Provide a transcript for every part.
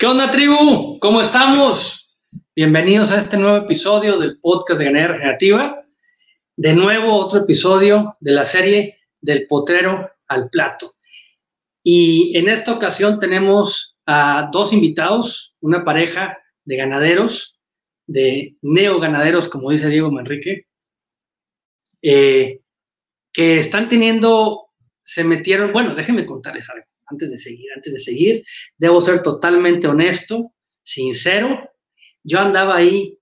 ¿Qué onda, tribu? ¿Cómo estamos? Bienvenidos a este nuevo episodio del podcast de Ganadería Regenerativa. De nuevo, otro episodio de la serie del potrero al plato. Y en esta ocasión tenemos a dos invitados, una pareja de ganaderos, de neoganaderos, como dice Diego Manrique, eh, que están teniendo, se metieron, bueno, déjenme contarles algo antes de seguir, antes de seguir, debo ser totalmente honesto, sincero. Yo andaba ahí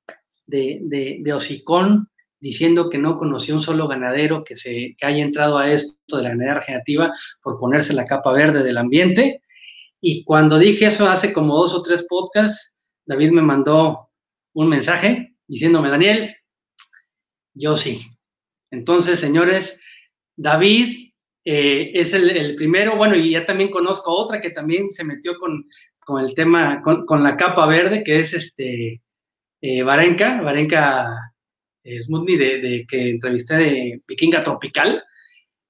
de, de, de hocicón diciendo que no conocía un solo ganadero que, se, haya entrado a esto de la ganadería regenerativa por ponerse la capa verde del ambiente. Y cuando dije eso hace como dos o tres podcasts, David me mandó un mensaje diciéndome, Daniel, yo sí. Entonces, señores, David eh, es el, primero, bueno, y ya también conozco otra que también se metió con, con el tema, con, la capa verde, que es este, eh, Varenka, Varenka eh, Smutny, de, que entrevisté de Piquinga Tropical.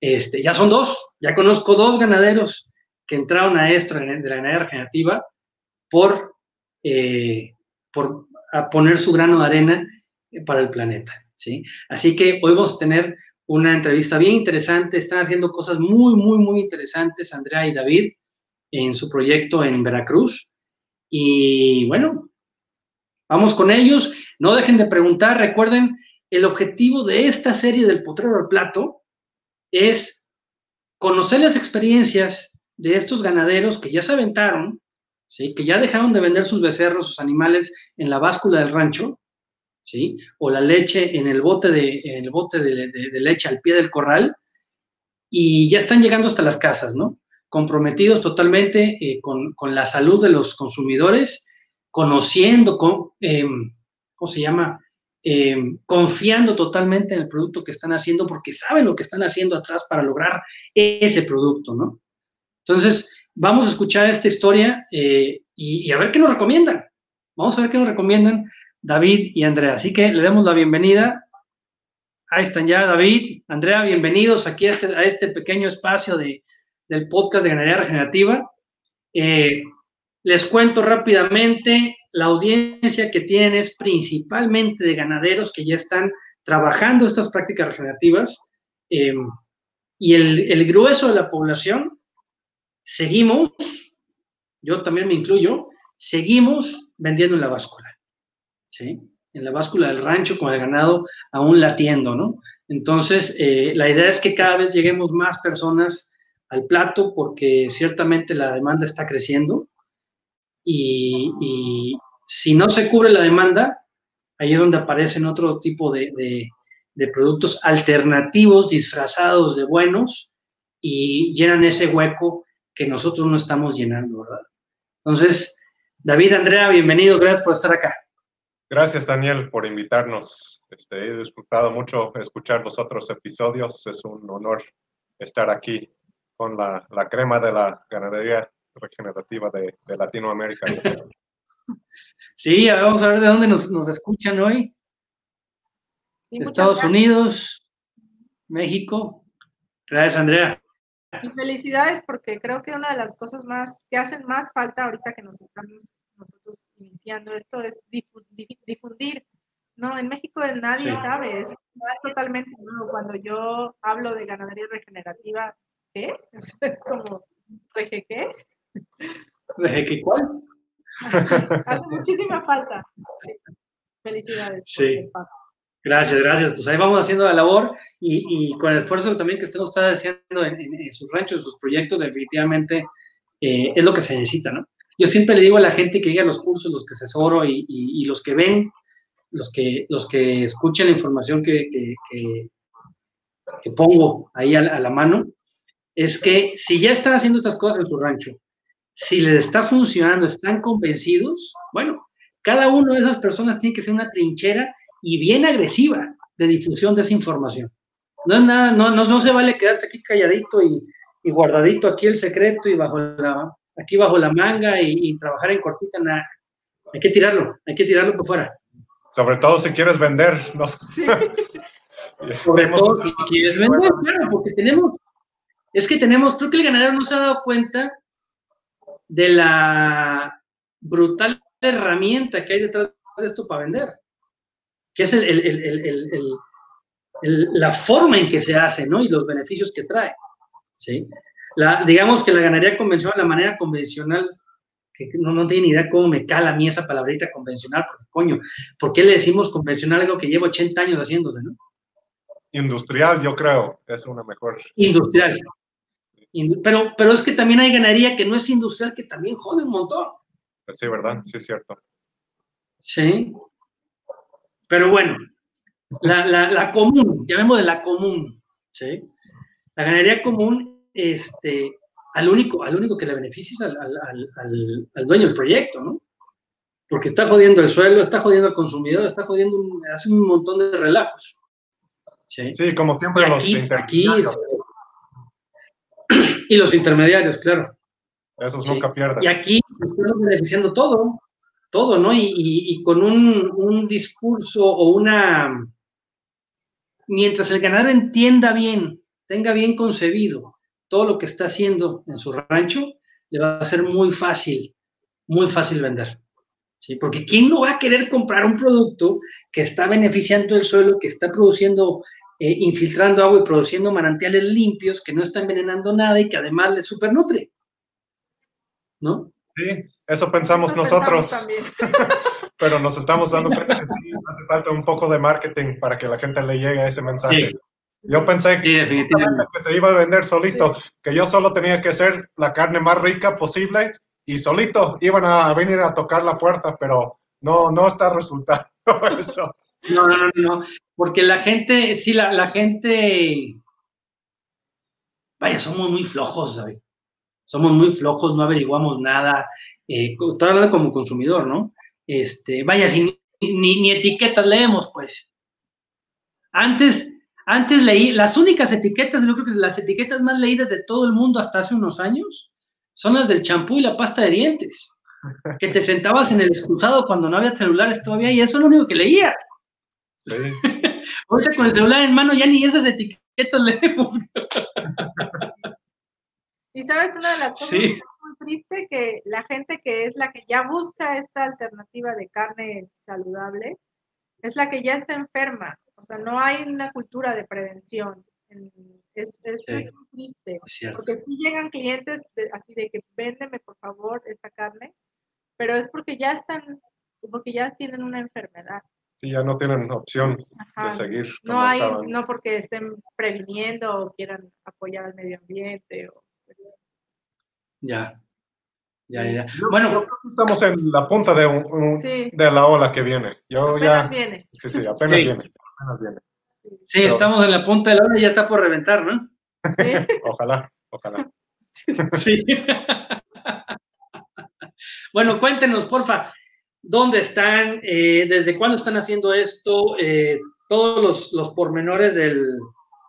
Este, ya son dos, ya conozco dos ganaderos que entraron a esto de la ganadería regenerativa por, eh, por a poner su grano de arena para el planeta. ¿sí? Así que hoy vamos a tener una entrevista bien interesante. Están haciendo cosas muy, muy, muy interesantes, Andrea y David, en su proyecto en Veracruz. Y bueno, vamos con ellos. No dejen de preguntar. Recuerden, el objetivo de esta serie del Potrero al Plato es conocer las experiencias de estos ganaderos que ya se aventaron, ¿sí? que ya dejaron de vender sus becerros, sus animales en la báscula del rancho, O la leche en el bote de, en el bote de, leche al pie del corral y ya están llegando hasta las casas, ¿no? Comprometidos totalmente eh, con, con, la salud de los consumidores, conociendo, con, eh, ¿cómo se llama? Eh, confiando totalmente en el producto que están haciendo porque saben lo que están haciendo atrás para lograr ese producto, ¿no? Entonces, vamos a escuchar esta historia y, y a ver qué nos recomiendan. Vamos a ver qué nos recomiendan David y Andrea. Así que le damos la bienvenida. Ahí están ya David, Andrea, bienvenidos aquí a este, este pequeño espacio de, del podcast de Ganadería Regenerativa. Eh, les cuento rápidamente, la audiencia que tienen es principalmente de ganaderos que ya están trabajando estas prácticas regenerativas eh, y el, el grueso de la población, seguimos, yo también me incluyo, seguimos vendiendo en la báscula. ¿Sí? En la báscula del rancho con el ganado aún latiendo, ¿no? Entonces, eh, la idea es que cada vez lleguemos más personas al plato porque ciertamente la demanda está creciendo y, si no se cubre la demanda, ahí es donde aparecen otro tipo de, de, productos alternativos disfrazados de buenos y llenan ese hueco que nosotros no estamos llenando, ¿verdad? Entonces, David, Andrea, bienvenidos, gracias por estar acá. Gracias, Daniel, por invitarnos. Este, he disfrutado mucho escuchar los otros episodios. Es un honor estar aquí con la, la crema de la ganadería regenerativa de, de Latinoamérica. Sí, vamos a ver de dónde nos, nos escuchan hoy. Sí, Estados Unidos, México. Gracias, Andrea. Y felicidades porque creo que una de las cosas más que hacen más falta ahorita que nos estamos nosotros iniciando esto es difundir. No, en México nadie sí. sabe, es totalmente nuevo. Cuando yo hablo de ganadería regenerativa, ¿qué? Es como, ¿reje qué? ¿Reje cuál? Hace muchísima falta. Felicidades. Sí. Gracias, gracias. Pues ahí vamos haciendo la labor y, y con el esfuerzo también que usted nos está haciendo en, en, en sus ranchos, en sus proyectos, definitivamente eh, es lo que se necesita, ¿no? Yo siempre le digo a la gente que llega a los cursos, los que asesoro y, y, los que ven, los que, los que escuchan la información que, que, pongo ahí a, a, la mano, es que si ya están haciendo estas cosas en su rancho, si les está funcionando, están convencidos, bueno, cada una de esas personas tiene que ser una trinchera y bien agresiva de difusión de esa información. No es nada, no, no, no se vale quedarse aquí calladito y, y guardadito aquí el secreto y bajo la, aquí bajo la manga y, y trabajar en cortita, nada. Hay que tirarlo, hay que tirarlo por fuera. Sobre todo si quieres vender, ¿no? Sí. Sobre todo si quieres vender, claro, porque tenemos, es que tenemos, creo que el ganadero no se ha dado cuenta de la, brutal herramienta que hay detrás de esto para vender, que es la forma en que se hace, ¿no? Y los beneficios que trae, ¿sí? La, digamos que la ganadería convencional, la manera convencional, que no, no tiene ni idea cómo me cala a mí esa palabrita convencional, porque coño, ¿por qué le decimos convencional algo que lleva 80 años haciéndose, ¿no? Industrial, yo creo, es una mejor. Industrial. Pero, pero es que también hay ganadería que no es industrial, que también jode un montón. Sí, ¿verdad? Sí, es cierto. Sí. Pero bueno, la, la, la común, llamemos de la común, ¿sí? La ganadería común, este, al único, al único que le beneficia es al, al, al, al, dueño del proyecto, ¿no? Porque está jodiendo el suelo, está jodiendo al consumidor, está jodiendo, hace un montón de relajos. Sí, sí como siempre los intermediarios. y los intermediarios, claro. Esos nunca pierden. Y aquí estamos beneficiando todo, todo, ¿no? Y, y, con un, un, discurso o una... Mientras el ganadero entienda bien, tenga bien concebido todo lo que está haciendo en su rancho, le va a ser muy fácil, muy fácil vender. ¿sí? Porque ¿quién no va a querer comprar un producto que está beneficiando el suelo, que está produciendo eh, infiltrando agua y produciendo manantiales limpios que no están envenenando nada y que además les supernutre. ¿No? Sí, eso pensamos nosotros. Pero nos estamos dando cuenta que sí, hace falta un poco de marketing para que la gente le llegue a ese mensaje. Yo pensé que, que, se iba a vender solito, que yo solo tenía que hacer la carne más rica posible y solito iban a venir a tocar la puerta, pero no, no está resultando eso. No, no, no, no, porque la gente, sí, la, la gente, vaya, somos muy flojos, ¿sabes? Somos muy flojos, no averiguamos nada, eh, hablando como consumidor, ¿no? Este, vaya, si ni, ni, etiquetas leemos, pues. Antes, antes leí, las únicas etiquetas, yo creo que las etiquetas más leídas de todo el mundo hasta hace unos años son las del champú y la pasta de dientes. Que te sentabas en el excusado cuando no había celulares todavía y eso es lo único que leías. Sí. Ahorita con el celular en mano ya ni esas etiquetas leemos. y sabes, una de las cosas muy triste que la gente que es la que ya busca esta alternativa de carne saludable es la que ya está enferma. O sea, no hay una cultura de prevención. Es, es, es muy triste. porque si llegan clientes así de que véndeme por favor esta carne, pero es porque ya están, porque ya tienen una enfermedad. Sí, ya no tienen opción de seguir. No hay, no porque estén previniendo o quieran apoyar al medio ambiente. O... Ya. Ya, ya. Bueno, creo que estamos en la punta de, un, de la ola que viene. Yo apenas viene. Sí, sí, apenas viene. Apenas viene. Sí, estamos en la punta de la ola y ya está por reventar, ¿no? Sí. ojalá, ojalá. Sí. bueno, cuéntenos, porfa, dónde están, eh, desde cuándo están haciendo esto, eh, todos los, los, pormenores del,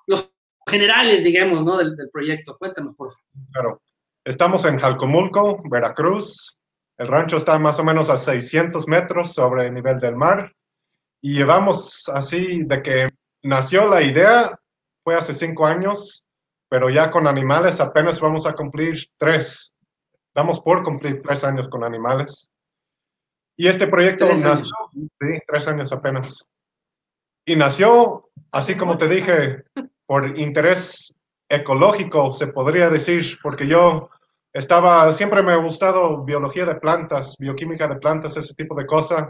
los generales, digamos, ¿no? Del, del proyecto. Cuéntanos, por favor. Claro. Estamos en Jalcomulco, Veracruz. El rancho está más o menos a 600 metros sobre el nivel del mar. Y llevamos así de que nació la idea, fue hace cinco años, pero ya con animales apenas vamos a cumplir tres. Estamos por cumplir tres años con animales. Y este proyecto nació, sí, tres años apenas. Y nació, así como te dije, por interés ecológico, se podría decir, porque yo estaba, siempre me ha gustado biología de plantas, bioquímica de plantas, ese tipo de cosas.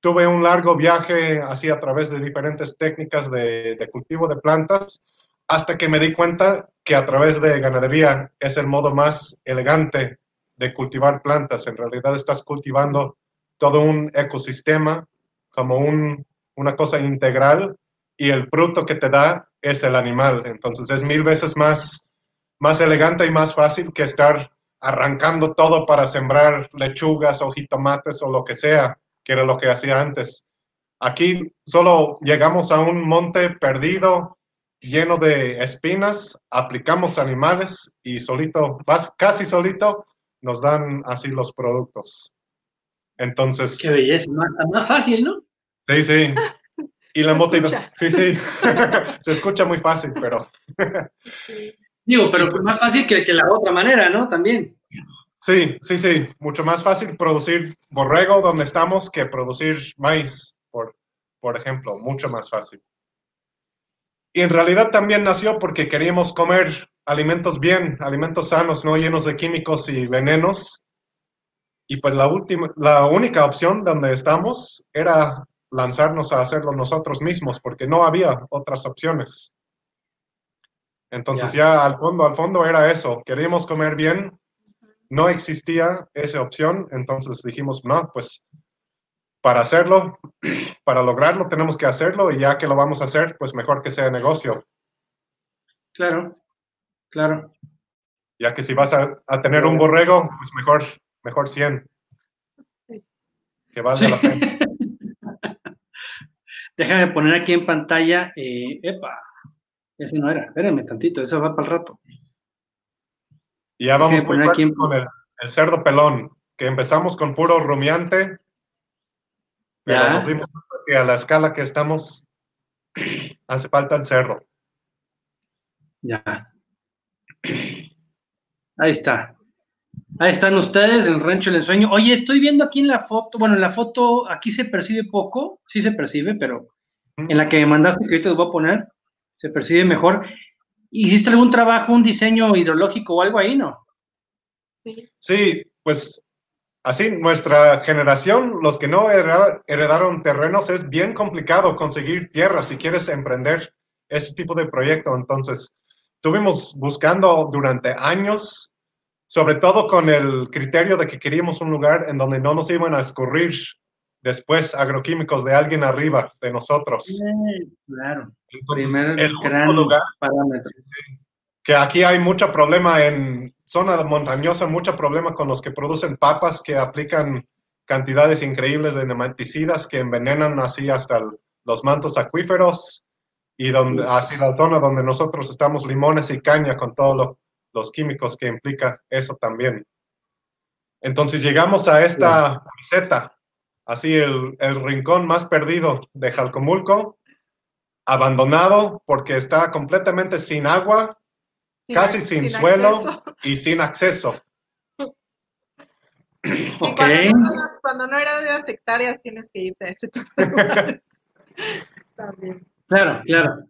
Tuve un largo viaje así a través de diferentes técnicas de, cultivo de plantas, hasta que me di cuenta que a través de ganadería es el modo más elegante de cultivar plantas. En realidad estás cultivando todo un ecosistema como un, una cosa integral y el fruto que te da es el animal. Entonces es mil veces más, más elegante y más fácil que estar arrancando todo para sembrar lechugas o jitomates o lo que sea, que era lo que hacía antes. Aquí solo llegamos a un monte perdido, lleno de espinas, aplicamos animales y solito, casi solito, nos dan así los productos. Entonces. Qué belleza, más, fácil, ¿no? Sí, sí. Y la motivación. Sí, sí. Se escucha muy fácil, pero. Digo, pero pues más fácil que, que, la otra manera, ¿no? También. Sí, sí, sí. Mucho más fácil producir borrego donde estamos que producir maíz, por, por ejemplo. Mucho más fácil. Y en realidad también nació porque queríamos comer alimentos bien, alimentos sanos, no llenos de químicos y venenos. Y pues la, última, la única opción donde estamos era lanzarnos a hacerlo nosotros mismos, porque no había otras opciones. Entonces ya al fondo, al fondo era eso, queríamos comer bien, no existía esa opción, entonces dijimos, no, pues para hacerlo, para lograrlo tenemos que hacerlo y ya que lo vamos a hacer, pues mejor que sea negocio. Claro, claro. Ya que si vas a, tener un borrego, pues mejor, mejor 100. Que valga la pena. Déjame poner aquí en pantalla, eh, epa, ese no era, espérenme tantito, eso va para el rato. Y ya vamos con el, cerdo pelón, que empezamos con puro rumiante, pero nos dimos cuenta que a la escala que estamos hace falta el cerdo. Ya. Ahí está. Ahí están ustedes en el rancho del ensueño. Oye, estoy viendo aquí en la foto, bueno, en la foto aquí se percibe poco, sí se percibe, pero en la que me mandaste que ahorita te voy a poner, se percibe mejor. ¿Hiciste algún trabajo, un diseño hidrológico o algo ahí, no? Sí, pues así, nuestra generación, los que no heredaron terrenos, es bien complicado conseguir tierra si quieres emprender ese tipo de proyecto. Entonces, estuvimos buscando durante años, sobre todo con el criterio de que queríamos un lugar en donde no nos iban a escurrir después agroquímicos de alguien arriba de nosotros. claro. Primer el gran lugar, parámetro. Que aquí hay mucho problema en zona montañosa, mucho problema con los que producen papas que aplican cantidades increíbles de nematicidas que envenenan así hasta los mantos acuíferos y donde, así la zona donde nosotros estamos limones y caña con todos los químicos que implica eso también. Entonces llegamos a esta meseta así el, rincón más perdido de Jalcomulco, abandonado porque está completamente sin agua, casi sin, suelo y sin acceso. Cuando, no, era de hectáreas tienes que irte a ese tipo de lugares. Claro, claro.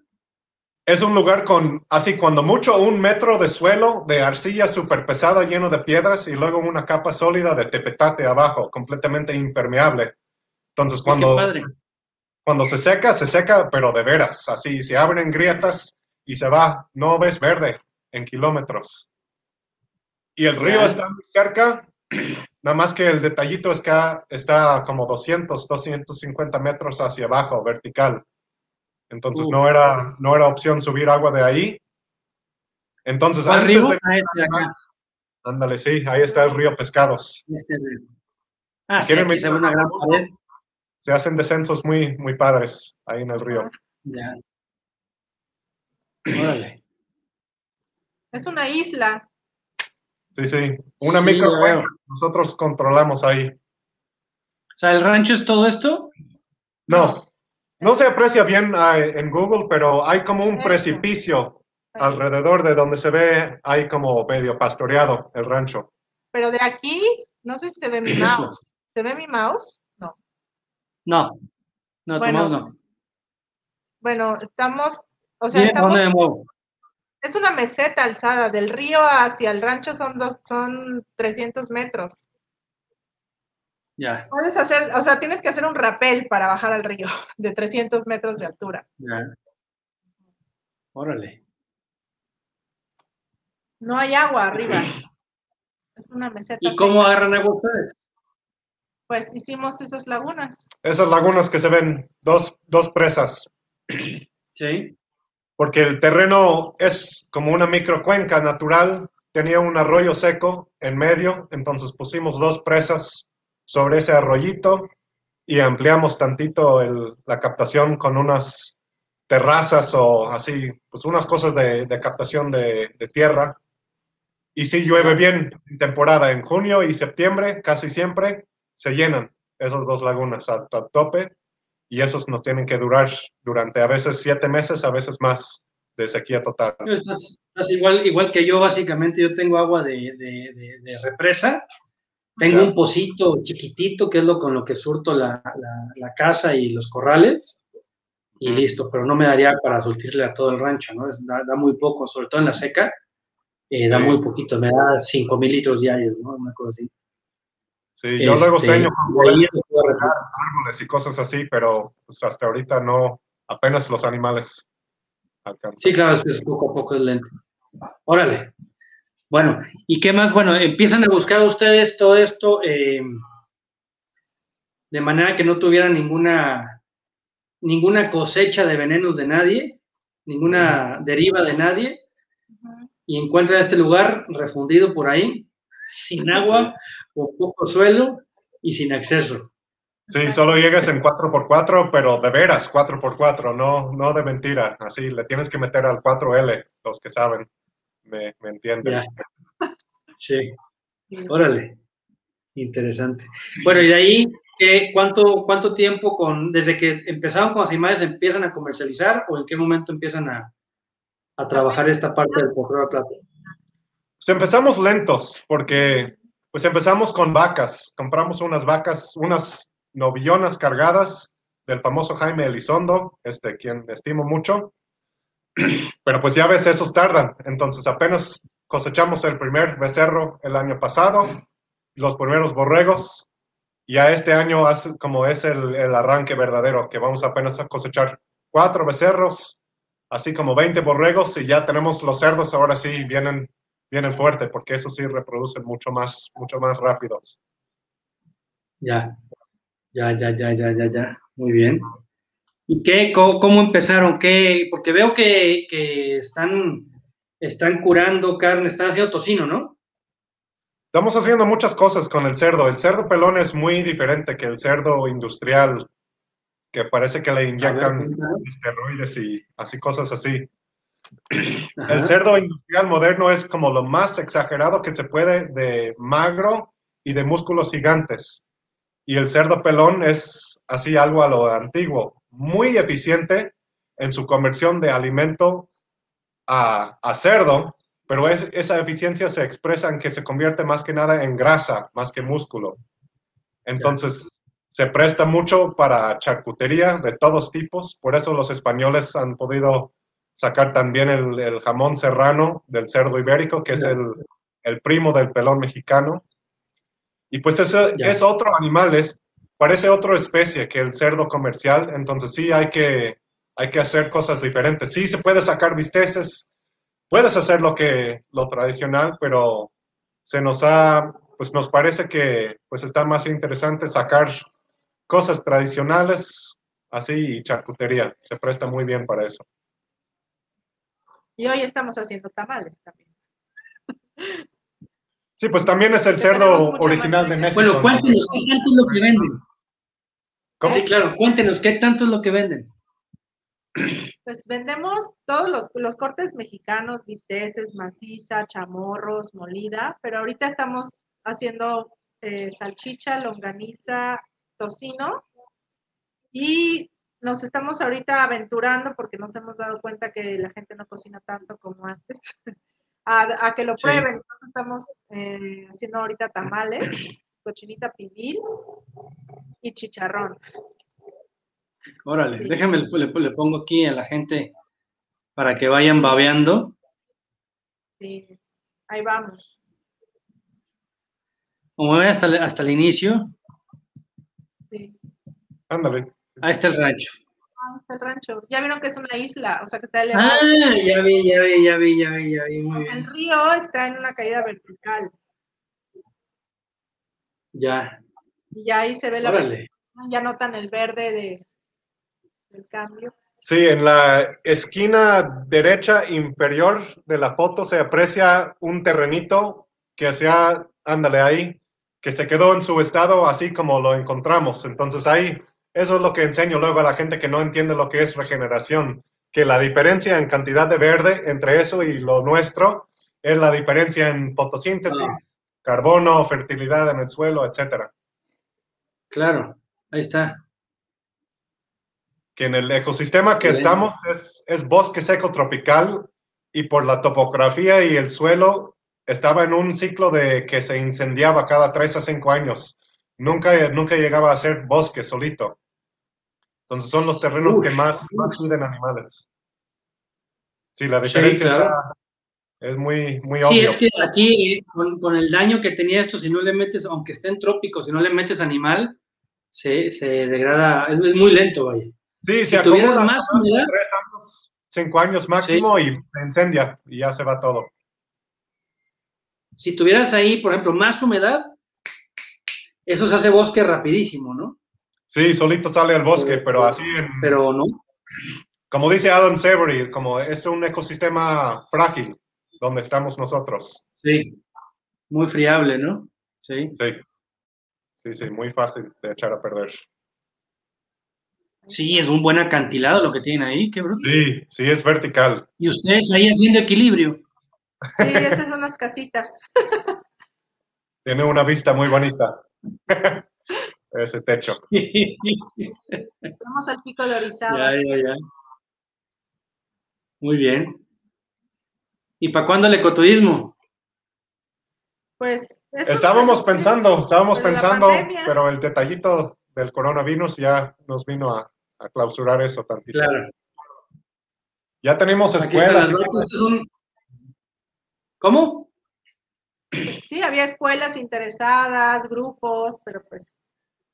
Es un lugar con, así, cuando mucho, un metro de suelo de arcilla súper pesada lleno de piedras y luego una capa sólida de tepetate abajo, completamente impermeable. Entonces, cuando, cuando se seca, se seca, pero de veras, así, se abren grietas y se va, no ves verde en kilómetros. Y el río está muy cerca, nada más que el detallito es que está como 200, 250 metros hacia abajo, vertical. Entonces no, era, no era opción subir agua de ahí. Entonces, antes de... Ah, ándale, sí, ahí está el río Pescados. Este Ah, si quieren se una gran Se hacen descensos muy, muy padres ahí en el río. Ya. Órale. Es una isla. Sí, sí, una micro nosotros controlamos ahí. O sea, ¿el rancho es todo esto? No, no se aprecia bien ah, en Google, pero hay como un precipicio alrededor de donde se ve, hay como medio pastoreado el rancho. Pero de aquí, no sé si se ve mi mouse. ¿Se ve mi mouse? No. No, no, bueno, no. Bueno, estamos, o sea, estamos, es una meseta alzada, del río hacia el rancho son, dos, son 300 metros. Ya. Puedes hacer, o sea, tienes que hacer un rapel para bajar al río de 300 metros de altura. Ya. Órale. No hay agua arriba. Es una meseta. ¿Y cómo agarran agua ustedes? Pues hicimos esas lagunas. Esas lagunas que se ven, dos, dos presas. Sí. Porque el terreno es como una microcuenca natural, tenía un arroyo seco en medio, entonces pusimos dos presas sobre ese arroyito y ampliamos tantito la captación con unas terrazas o así, pues unas cosas de, captación de, tierra. Y si llueve bien en temporada, en junio y septiembre, casi siempre se llenan esas dos lagunas hasta el tope y esos nos tienen que durar durante a veces siete meses, a veces más, de sequía total. Estás, igual, igual que yo, básicamente, yo tengo agua de, de, represa, tengo un pocito chiquitito, que es lo con lo que surto la, la, casa y los corrales, y listo, pero no me daría para surtirle a todo el rancho, ¿no? Da, da muy poco, sobre todo en la seca, eh, da muy poquito, me da 5 mil litros diarios, ¿no? Una cosa así. Sí, yo luego este, sueño con árboles y cosas así, pero pues, hasta ahorita no, apenas los animales alcanzan. Sí, claro, es poco a poco es lento. Órale. Bueno, ¿y qué más? Bueno, empiezan a buscar ustedes todo esto eh, de manera que no tuvieran ninguna, ninguna cosecha de venenos de nadie, ninguna deriva de nadie, y encuentran este lugar refundido por ahí, sin agua, con poco suelo y sin acceso. Sí, solo llegas en 4x4, pero de veras 4x4, no, no de mentira. Así, le tienes que meter al 4L, los que saben, me, me entienden. Sí, órale, interesante. Bueno, y de ahí, ¿qué, cuánto, ¿cuánto tiempo con, desde que empezaron con las imágenes, empiezan a comercializar o en qué momento empiezan a, a trabajar esta parte del potrero de plata? Pues empezamos lentos, porque pues empezamos con vacas. Compramos unas vacas, unas novillonas cargadas del famoso Jaime Elizondo, este, quien estimo mucho. Pero pues ya ves, esos tardan. Entonces apenas cosechamos el primer becerro el año pasado, los primeros borregos. Ya este año como es el, el arranque verdadero, que vamos apenas a cosechar cuatro becerros, así como 20 borregos y ya tenemos los cerdos, ahora sí vienen, vienen fuerte, porque eso sí reproducen mucho más, mucho más rápidos. Ya, ya, ya, ya, ya, ya, ya, muy bien. ¿Y qué, cómo, empezaron? ¿Qué? Porque veo que, que, están, están curando carne, están haciendo tocino, ¿no? Estamos haciendo muchas cosas con el cerdo. El cerdo pelón es muy diferente que el cerdo industrial que parece que le inyectan esteroides y así cosas así. El cerdo industrial moderno es como lo más exagerado que se puede de magro y de músculos gigantes. Y el cerdo pelón es así algo a lo antiguo, muy eficiente en su conversión de alimento a, cerdo, pero esa eficiencia se expresa en que se convierte más que nada en grasa, más que músculo. Entonces, se presta mucho para charcutería de todos tipos, por eso los españoles han podido sacar también el, jamón serrano del cerdo ibérico, que es el, primo del pelón mexicano. Y pues ese es otro animal, es, parece otra especie que el cerdo comercial, entonces sí hay que, hay que hacer cosas diferentes. Sí se puede sacar bisteces, puedes hacer lo, que, lo tradicional, pero se nos ha, pues nos parece que pues está más interesante sacar cosas tradicionales, así, y charcutería. Se presta muy bien para eso. Y hoy estamos haciendo tamales también. Sí, pues también es el cerdo original de México. Bueno, cuéntenos, ¿qué tanto es lo que venden? ¿Cómo? Sí, claro, cuéntenos, ¿qué tanto es lo que venden? Pues vendemos todos los, los cortes mexicanos, bisteces, maciza, chamorros, molida, pero ahorita estamos haciendo eh, salchicha, longaniza, tocino y nos estamos ahorita aventurando porque nos hemos dado cuenta que la gente no cocina tanto como antes, a, que lo prueben. Entonces estamos eh, haciendo ahorita tamales, cochinita pibil y chicharrón. Órale, déjame, le, pongo aquí a la gente para que vayan babeando. Sí, ahí vamos. Como ven hasta, hasta el inicio, Ándale. Ahí está el rancho. Ah, está el rancho. Ya vieron que es una isla, o sea que está elevado. Ah, ya vi, ya vi, ya vi, ya vi, ya vi. Muy El río está en una caída vertical. Ya. Y ya ahí se ve la Órale. ya notan el verde de, del cambio. Sí, en la esquina derecha inferior de la foto se aprecia un terrenito que hacía, ándale ahí, que se quedó en su estado así como lo encontramos. Entonces ahí, eso es lo que enseño luego a la gente que no entiende lo que es regeneración, que la diferencia en cantidad de verde entre eso y lo nuestro es la diferencia en fotosíntesis, ah. carbono, fertilidad en el suelo, etcétera. Claro, ahí está. que en el ecosistema que estamos es, es bosque seco tropical y por la topografía y el suelo estaba en un ciclo de que se incendiaba cada tres a cinco años. Nunca, nunca llegaba a ser bosque solito. Entonces son los terrenos que más, más animales. Sí, la diferencia es muy, muy obvia. Sí, es que aquí, con, con, el daño que tenía esto, si no le metes, aunque esté en trópicos, si no le metes animal, se, se degrada, es, muy lento, vaya. Sí, si, tuvieras más humedad. Tres años, cinco años máximo y se incendia y ya se va todo. Si tuvieras ahí, por ejemplo, más humedad, eso se hace bosque rapidísimo, ¿no? Sí, solito sale al bosque, pero, así en... Pero no. Como dice Adam Severy, como es un ecosistema frágil donde estamos nosotros. Sí, muy friable, ¿no? Sí. Sí, sí, sí muy fácil de echar a perder. Sí, es un buen acantilado lo que tienen ahí, qué bruto. Sí, sí, es vertical. Y ustedes ahí haciendo equilibrio. Sí, esas son las casitas. Tiene una vista muy bonita. Ese techo. Vamos al pico de Orizaba. Ya, ya, ya. Muy bien. ¿Y para cuándo el ecoturismo? Pues. estábamos pensando, estábamos pensando, pero el detallito del coronavirus ya nos vino a, a clausurar eso tantito. Claro. Ya tenemos escuelas. ¿Cómo? Sí, había escuelas interesadas, grupos, pero pues,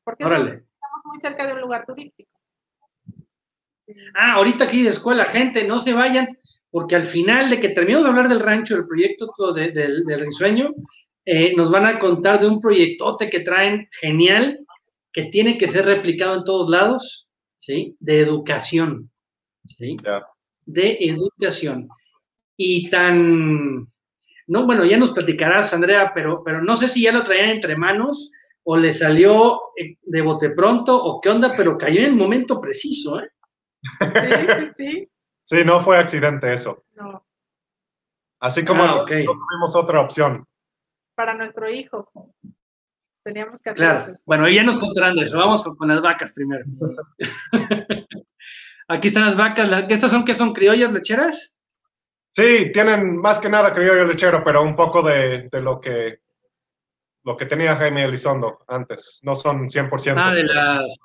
porque estamos muy cerca de un lugar turístico. Ah, ahorita aquí de escuela, gente, no se vayan, porque al final de que terminemos de hablar del rancho, del proyecto todo del, del risueño, eh, nos van a contar de un proyectote que traen genial, que tiene que ser replicado en todos lados, ¿sí? De educación, ¿sí? De educación. Y tan, no, bueno, ya nos platicarás, Andrea, pero, pero no sé si ya lo traían entre manos o le salió eh, de bote pronto o qué onda, pero cayó en el momento preciso, ¿eh? Sí, sí, sí. Sí, no fue accidente eso. No. Así como ah, no, tuvimos otra opción. Para nuestro hijo. Teníamos que hacer claro. eso. Bueno, ya nos contarán eso. Vamos con, las vacas primero. Aquí están las vacas. ¿Estas son qué son criollas lecheras? Sí, tienen más que nada criollo lechero, pero un poco de, de lo que lo que tenía Jaime Elizondo antes. No son 100%. Ah, de las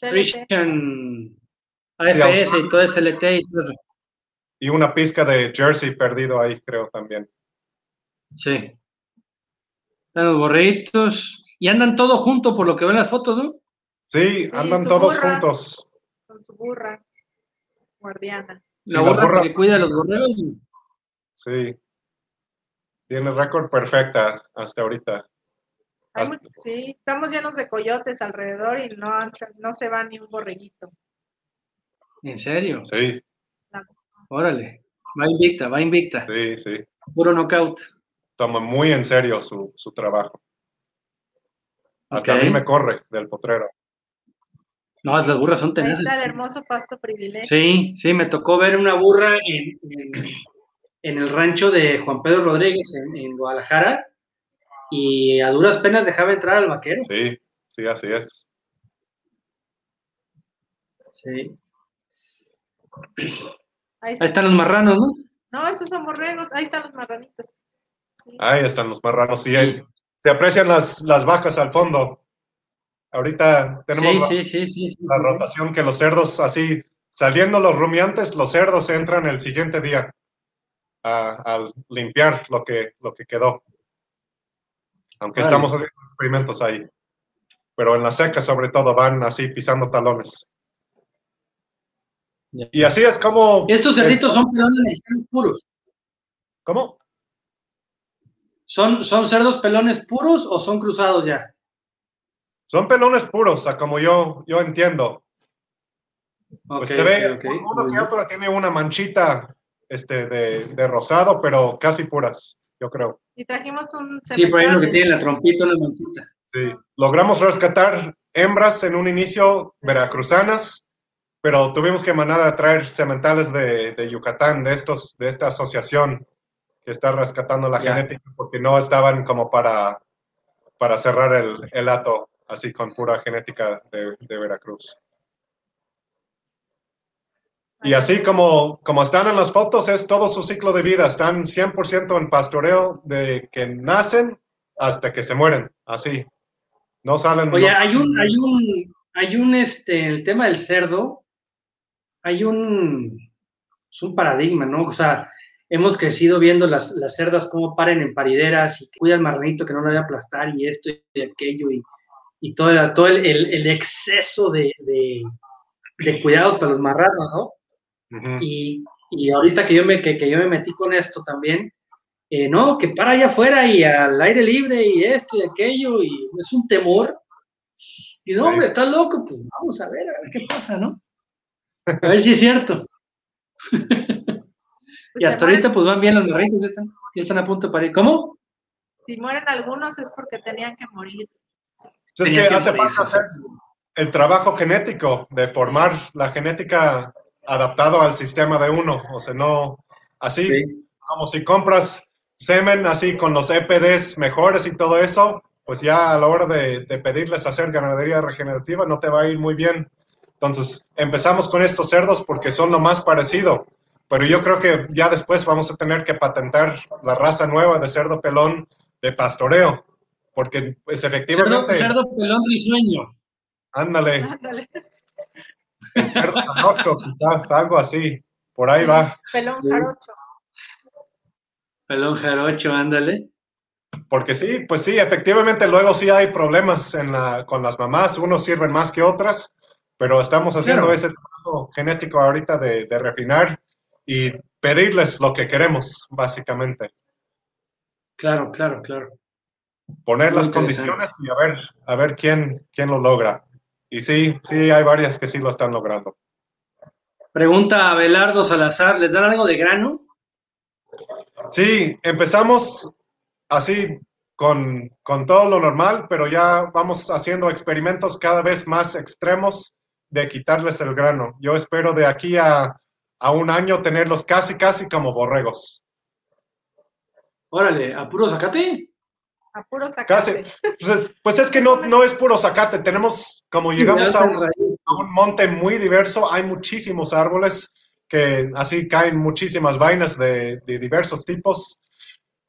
Christian AFS y todo SLT y todo eso. Y una pizca de Jersey perdido ahí, creo también. Sí. Están los borritos. Y andan todos juntos por lo que ven las fotos, ¿no? Sí, andan todos juntos. Con su burra guardiana. la, burra que cuida a los borregos. Sí. Tiene récord perfecta hasta ahorita. sí, estamos llenos de coyotes alrededor y no, no se va ni un borreguito. ¿En serio? Sí. Órale. Va invicta, va invicta. Sí, sí. Puro knockout toma muy en serio su, trabajo. Hasta a mí me corre del potrero. No, las burras son tenaces. Ahí el hermoso pasto privilegio. Sí, sí, me tocó ver una burra en, en, el rancho de Juan Pedro Rodríguez en, Guadalajara y a duras penas dejaba entrar al vaquero. Sí, sí, así es. Sí. Ahí, están los marranos, ¿no? No, esos son borregos. Ahí están los marranitos. Ahí están los marranos. Sí, se aprecian las, las vacas al fondo. Ahorita tenemos la, rotación que los cerdos, así, saliendo los rumiantes, los cerdos entran el siguiente día a, limpiar lo que, lo que quedó. Aunque estamos haciendo experimentos ahí. Pero en la seca, sobre todo, van así pisando talones. Y así es como. Estos cerditos son pelones puros. ¿Cómo? ¿Son, ¿Son cerdos pelones puros o son cruzados ya? Son pelones puros, a como yo, yo entiendo. pues se ve, uno que otro tiene una manchita este, de, rosado, pero casi puras, yo creo. Y trajimos un... Sí, por ahí lo que tiene la trompita, una manchita. Sí, logramos rescatar hembras en un inicio veracruzanas, pero tuvimos que mandar a traer sementales de, de Yucatán, de, estos, de esta asociación que está rescatando la genética porque no estaban como para, para cerrar el, el hato así con pura genética de, Veracruz. Y así como, como están en las fotos, es todo su ciclo de vida. Están 100% en pastoreo de que nacen hasta que se mueren. Así. No salen. Oye, no hay un, hay un, hay un, este, el tema del cerdo, hay un, es un paradigma, ¿no? O sea, hemos crecido viendo las, las cerdas cómo paren en parideras y cuida al marranito que no lo vaya a aplastar y esto y aquello y, y todo, el- todo el, el- el exceso de, de, de cuidados para los marranos, ¿no? Y, y ahorita que yo, me, que, que yo me metí con esto también, eh, no, que para allá afuera y al aire libre y esto y aquello, y es un temor. Y no, hombre, estás loco, pues vamos a ver, a ver qué pasa, ¿no? A ver si es cierto. Pues Y se hasta mueren- ahorita, pues van bien los marritos, ya están, ya están a punto de parir. ¿Cómo? Si mueren algunos es porque tenían que morir. Es Tenía que que hace morirse. falta hacer el trabajo genético de formar la genética adaptado al sistema de uno. O sea, no así como si compras semen así con los EPDs mejores y todo eso, pues ya a la hora de, de pedirles hacer ganadería regenerativa no te va a ir muy bien. Entonces, empezamos con estos cerdos porque son lo más parecido. Pero yo creo que ya después vamos a tener que patentar la raza nueva de cerdo pelón de pastoreo. Porque, pues Cerdo, efectivamente, cerdo pelón risueño. ándale, Ándale. Quizás, algo así. Por ahí va. Pelón jarocho. Pelón jarocho, ándale. Porque sí, pues sí, efectivamente luego sí hay problemas en la, con las mamás, unos sirven más que otras, pero estamos haciendo Claro. ese trabajo genético ahorita de, de refinar y pedirles lo que queremos, básicamente. Claro, claro, claro. Poner Muy las condiciones y a ver, a ver quién, quién lo logra. Y sí, sí, hay varias que sí lo están logrando. Pregunta a Belardo Salazar, ¿les dan algo de grano? Sí, empezamos así con, con todo lo normal, pero ya vamos haciendo experimentos cada vez más extremos de quitarles el grano. Yo espero de aquí a, a un año tenerlos casi, casi como borregos. Órale, ¿a puro zacate? A puro Casi. sacate. Pues es, pues es que no, no es puro zacate, tenemos, como llegamos a un, a un monte muy diverso, hay muchísimos árboles que así caen muchísimas vainas de, de diversos tipos.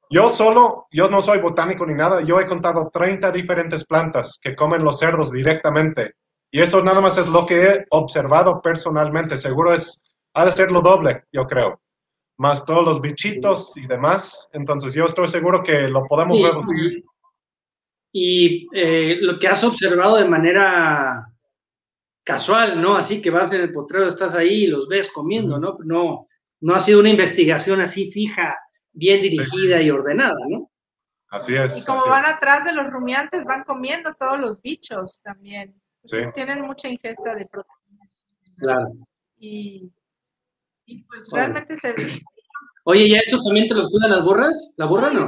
Yo solo, yo no soy botánico ni nada, yo he contado 30 diferentes plantas que comen los cerdos directamente. Y eso nada más es lo que he observado personalmente. Seguro es, ha de ser lo doble, yo creo. Más todos los bichitos y demás. Entonces yo estoy seguro que lo podemos Y, reducir. y, eh, lo que has observado de manera casual, ¿no? Así que vas en el potrero, estás ahí y los ves comiendo, ¿no? No, no ha sido una investigación así fija, bien dirigida y ordenada, ¿no? Así es. Y como van es. atrás de los rumiantes, van comiendo todos los bichos también. Entonces Sí. tienen mucha ingesta de proteína. Claro. Y, y pues realmente se Oye, ¿y a estos también te los cuidan las burras? ¿La burra no?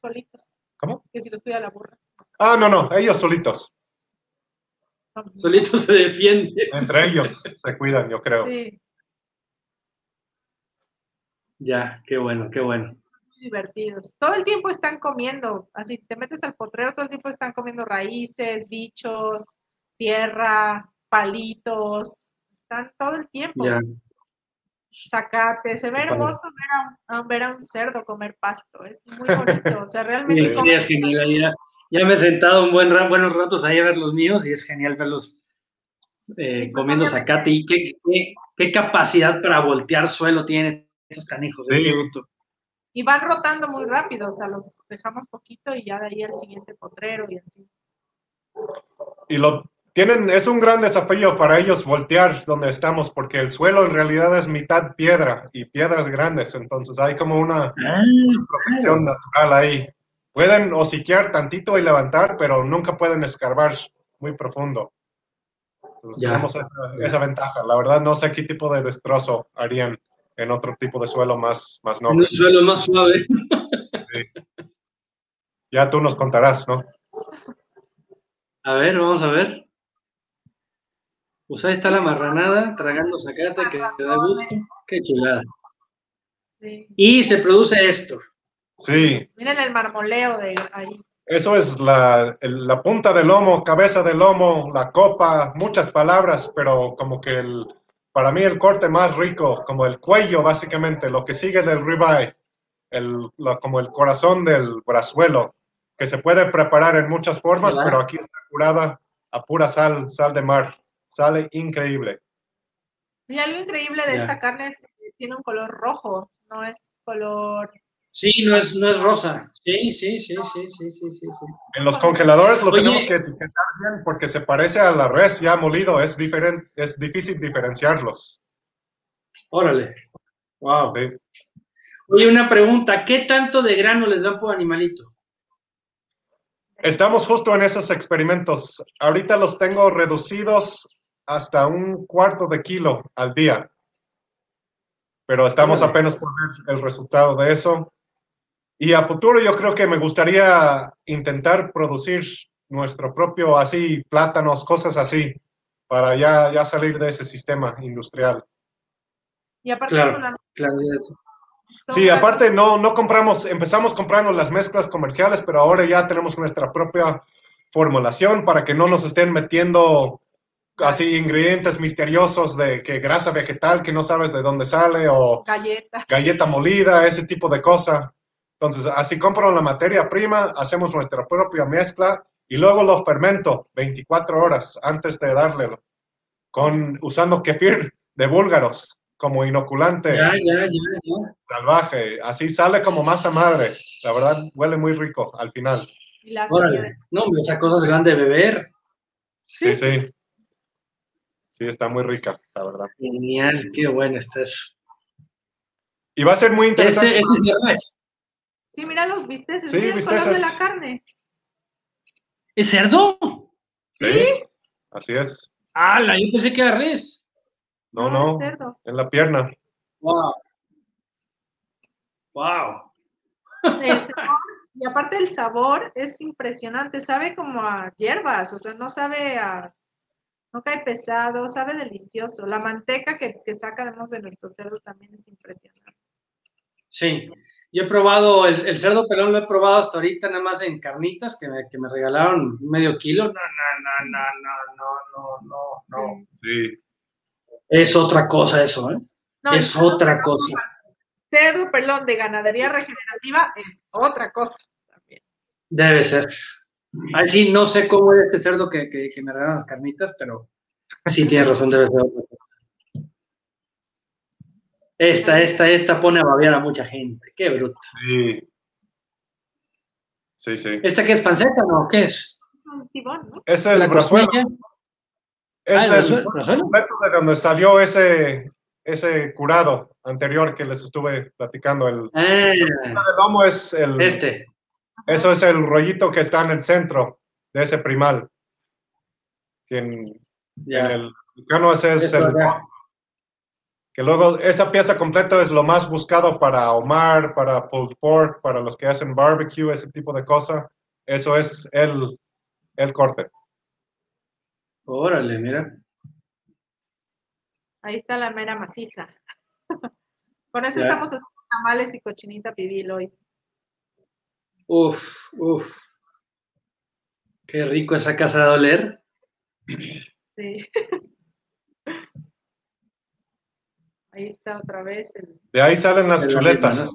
Solitos. ¿Cómo? Que si los cuida la burra. Ah, no, no, ellos solitos. Solitos se defienden. Entre ellos se cuidan, yo creo. Sí, Ya, qué bueno, qué bueno. muy divertidos. Todo el tiempo están comiendo. Así, te metes al potrero, todo el tiempo están comiendo raíces, bichos, tierra, palitos. Están todo el tiempo. Ya. Zacate. Se ve hermoso ver a, ver a un cerdo comer pasto. Es muy bonito. O sea, Sí, realmente. sí, comen- es genial. Ya, ya me he sentado un buen buenos ratos ahí a ver los míos y es genial verlos eh, Sí, pues, comiendo zacate. Y qué, qué, qué capacidad para voltear suelo tienen esos canijos. Sí. Y van rotando muy rápido. O sea, los dejamos poquito y ya de ahí al siguiente potrero y así. Y lo tienen, es un gran desafío para ellos voltear donde estamos, porque el suelo en realidad es mitad piedra y piedras grandes, entonces hay como una Ah, protección natural ahí. Pueden hociquear tantito y levantar, pero nunca pueden escarbar muy profundo. Entonces Ya. tenemos esa, esa ventaja. La verdad no sé qué tipo de destrozo harían en otro tipo de suelo más, más en noble. un suelo más suave. Ya tú nos contarás, ¿no? A ver, vamos a ver. Pues ahí está la marranada, tragando zacate, que te da gusto. Qué chulada. Sí. Y se produce esto. Sí, Miren el marmoleo de ahí. Eso es la, el- la punta del lomo, cabeza del lomo, la copa, muchas palabras, pero como que el, para mí el corte más rico, como el cuello básicamente, lo que sigue del ribeye, el, como el corazón del brazuelo, que se puede preparar en muchas formas, pero aquí está curada a pura sal, sal de mar. Sale increíble. Y algo increíble de esta carne es que tiene un color rojo, no es color Sí, no es, no es rosa. Sí, sí, sí, sí, sí, sí, sí. En los congeladores lo tenemos que etiquetar bien porque se parece a la res ya molido. Es, diferente, es difícil diferenciarlos. Órale. Wow. Oye, una pregunta. ¿Qué tanto de grano les dan por animalito? Estamos justo en esos experimentos. Ahorita los tengo reducidos hasta un cuarto de kilo al día. Pero estamos apenas por ver el resultado de eso. Y a futuro yo creo que me gustaría intentar producir nuestro propio, así, plátanos, cosas así, para ya, ya salir de ese sistema industrial. Y aparte claro, claro, Sí, aparte no, no compramos, empezamos comprando las mezclas comerciales, pero ahora ya tenemos nuestra propia formulación para que no nos estén metiendo así ingredientes misteriosos de que grasa vegetal que no sabes de dónde sale o galleta, galleta molida, ese tipo de cosa. Entonces, así compro la materia prima, hacemos nuestra propia mezcla y luego lo fermento 24 horas antes de darle, con, usando kefir de búlgaros como inoculante ya, ya, ya, salvaje. Así sale como masa madre. La verdad, huele muy rico al final. no, esa cosa es grande de beber. Sí, sí. Sí, está muy rica, la verdad. Genial, qué bueno está eso. Y va a ser muy interesante. Ese, es Sí, mira los bisteces, sí, el color de la carne. ¿Es cerdo? Sí, así es. Ah, yo pensé que era res. No, no, es cerdo. en la pierna. Wow. Wow. y aparte el sabor es impresionante, sabe como a hierbas, o sea, no sabe a, no cae pesado, sabe delicioso. La manteca que, que sacamos de nuestro cerdo también es impresionante. Sí, yo he probado el, cerdo pelón, lo he probado hasta ahorita nada más en carnitas que me, que me regalaron medio kilo. No, no, no, no, no, no, no, no. Sí. Es otra cosa eso, ¿eh? es otra cosa. Cerdo pelón de ganadería regenerativa es otra cosa también. Debe ser. Ahí sí, no sé cómo es este cerdo que, que, que me regalan las carnitas, pero sí tiene razón, debe ser otra cosa. Esta, esta, esta pone a babear a mucha gente. Qué bruto. Sí. Sí, sí. ¿Esta qué es panceta o no? ¿Qué es? Un tibón, ¿no? Es el brazuelo. Es ah, el, método de donde salió ese, ese curado anterior que les estuve platicando. El, ah, el lomo es el. Este. Eso es el rollito que está en el centro de ese primal. En, ya. en el mexicano ese es el que luego esa pieza completa es lo más buscado para Omar, para pulled pork, para los que hacen barbecue, ese tipo de cosas. Eso es el, el corte. Órale, mira. Ahí está la mera maciza. Con eso estamos haciendo tamales y cochinita pibil hoy. Uf, uf. Qué rico esa casa de doler. Sí. Ahí está otra vez. El... De ahí salen las chuletas.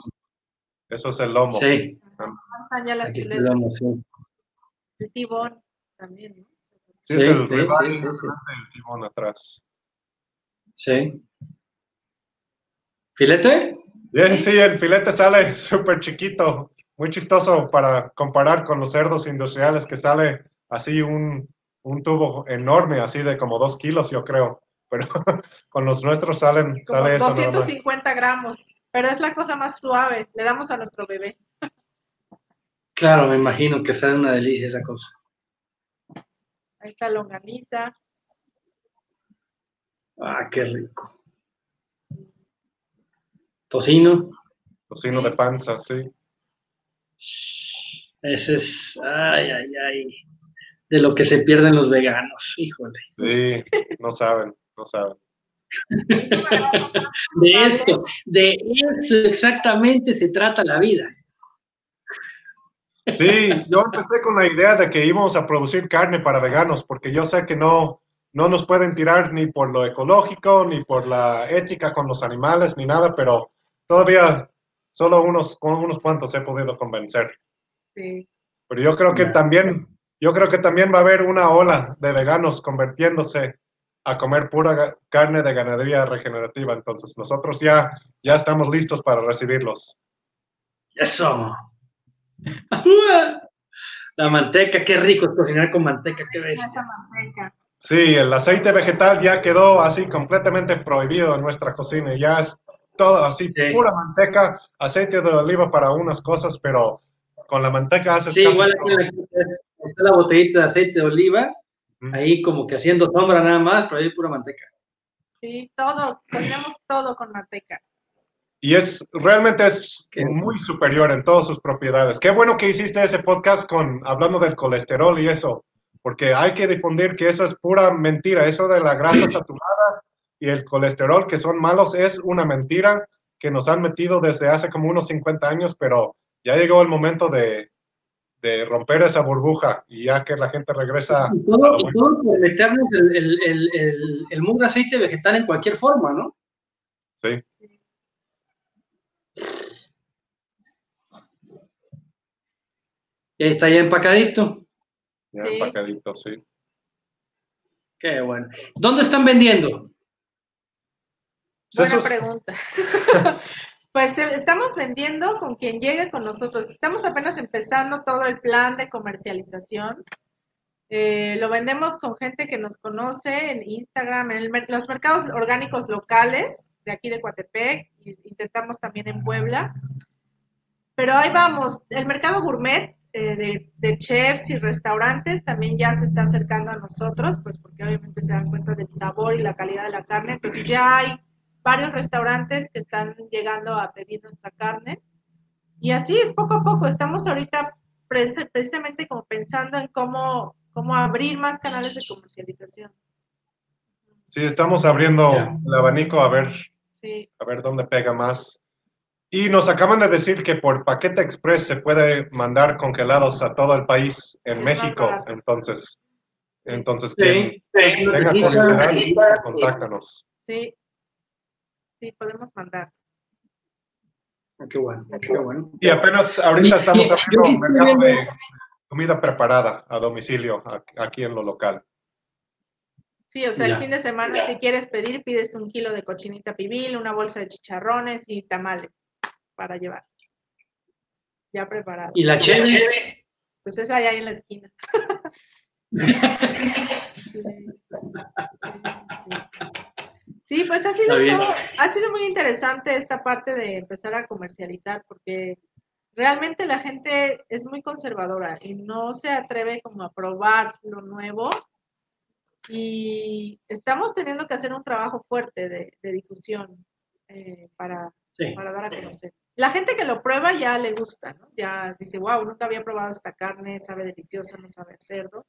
Eso es el lomo. Sí. Están ya las Aquí chuletas. El, lomo, sí. el tibón también, ¿no? Sí, es el sí, sí, sí, el tibón atrás. Sí. ¿Filete? Sí, sí, el filete sale súper chiquito, muy chistoso para comparar con los cerdos industriales que sale así un, un tubo enorme, así de como dos kilos, yo creo pero con los nuestros salen, Como sale 250 gramos, pero es la cosa más suave, le damos a nuestro bebé. Claro, me imagino que está una delicia esa cosa. Ahí está longaniza. Ah, qué rico. Tocino. Tocino de panza, sí. Ese es, ay, ay, ay, de lo que se pierden los veganos, híjole. Sí, no saben no saben. de esto, de eso exactamente se trata la vida. Sí, yo empecé con la idea de que íbamos a producir carne para veganos, porque yo sé que no, no nos pueden tirar ni por lo ecológico, ni por la ética con los animales, ni nada, pero todavía solo unos, con unos cuantos he podido convencer. Sí. Pero yo creo que también, yo creo que también va a haber una ola de veganos convirtiéndose a comer pura carne de ganadería regenerativa. Entonces nosotros ya, ya estamos listos para recibirlos. Eso. La manteca, qué rico es cocinar con manteca, qué bestia. Sí, el aceite vegetal ya quedó así completamente prohibido en nuestra cocina. Ya es todo así, pura manteca, aceite de oliva para unas cosas, pero con la manteca haces Sí, igual está la botellita de aceite de oliva, ahí como que haciendo sombra nada más, pero ahí pura manteca. Sí, todo, ponemos todo con manteca. Y es, realmente es muy superior en todas sus propiedades. Qué bueno que hiciste ese podcast con, hablando del colesterol y eso, porque hay que difundir que eso es pura mentira, eso de la grasa saturada y el colesterol que son malos es una mentira que nos han metido desde hace como unos 50 años, pero ya llegó el momento de, de romper esa burbuja y ya que la gente regresa. Y todo, y todo por meternos el, el, el, el, mugre aceite vegetal en cualquier forma, ¿no? Sí. Y ahí está ya empacadito. Ya empacadito, sí. Qué bueno. ¿Dónde están vendiendo? Buena pregunta. Pues eh, estamos vendiendo con quien llegue con nosotros. Estamos apenas empezando todo el plan de comercialización. Eh, lo vendemos con gente que nos conoce en Instagram, en los mercados orgánicos locales de aquí de Coatepec, intentamos también en Puebla. Pero ahí vamos, el mercado gourmet eh, de, de, chefs y restaurantes también ya se está acercando a nosotros, pues porque obviamente se dan cuenta del sabor y la calidad de la carne. Entonces ya hay varios restaurantes que están llegando a pedir nuestra carne. Y así es, poco a poco. Estamos ahorita precisamente como pensando en cómo, cómo abrir más canales de comercialización. Sí, estamos abriendo el abanico a ver, a ver dónde pega más. Y nos acaban de decir que por paquete express se puede mandar congelados a todo el país en México. Entonces, entonces quien tenga curiosidad, contáctanos. Sí, sí, podemos mandar. Ah, qué bueno, qué bueno. Y apenas ahorita estamos abriendo un mercado de comida preparada a domicilio aquí en lo local. Sí, o sea, el fin de semana si quieres pedir, pides un kilo de cochinita pibil, una bolsa de chicharrones y tamales para llevar. Ya preparado. ¿Y la cheve? Pues esa allá en la esquina. Sí, pues ha sido, ha sido muy interesante esta parte de empezar a comercializar porque realmente la gente es muy conservadora y no se atreve como a probar lo nuevo y estamos teniendo que hacer un trabajo fuerte de, difusión eh, para, para dar a conocer. La gente que lo prueba ya le gusta, ¿no? Ya dice, wow, nunca había probado esta carne, sabe deliciosa, no sabe cerdo.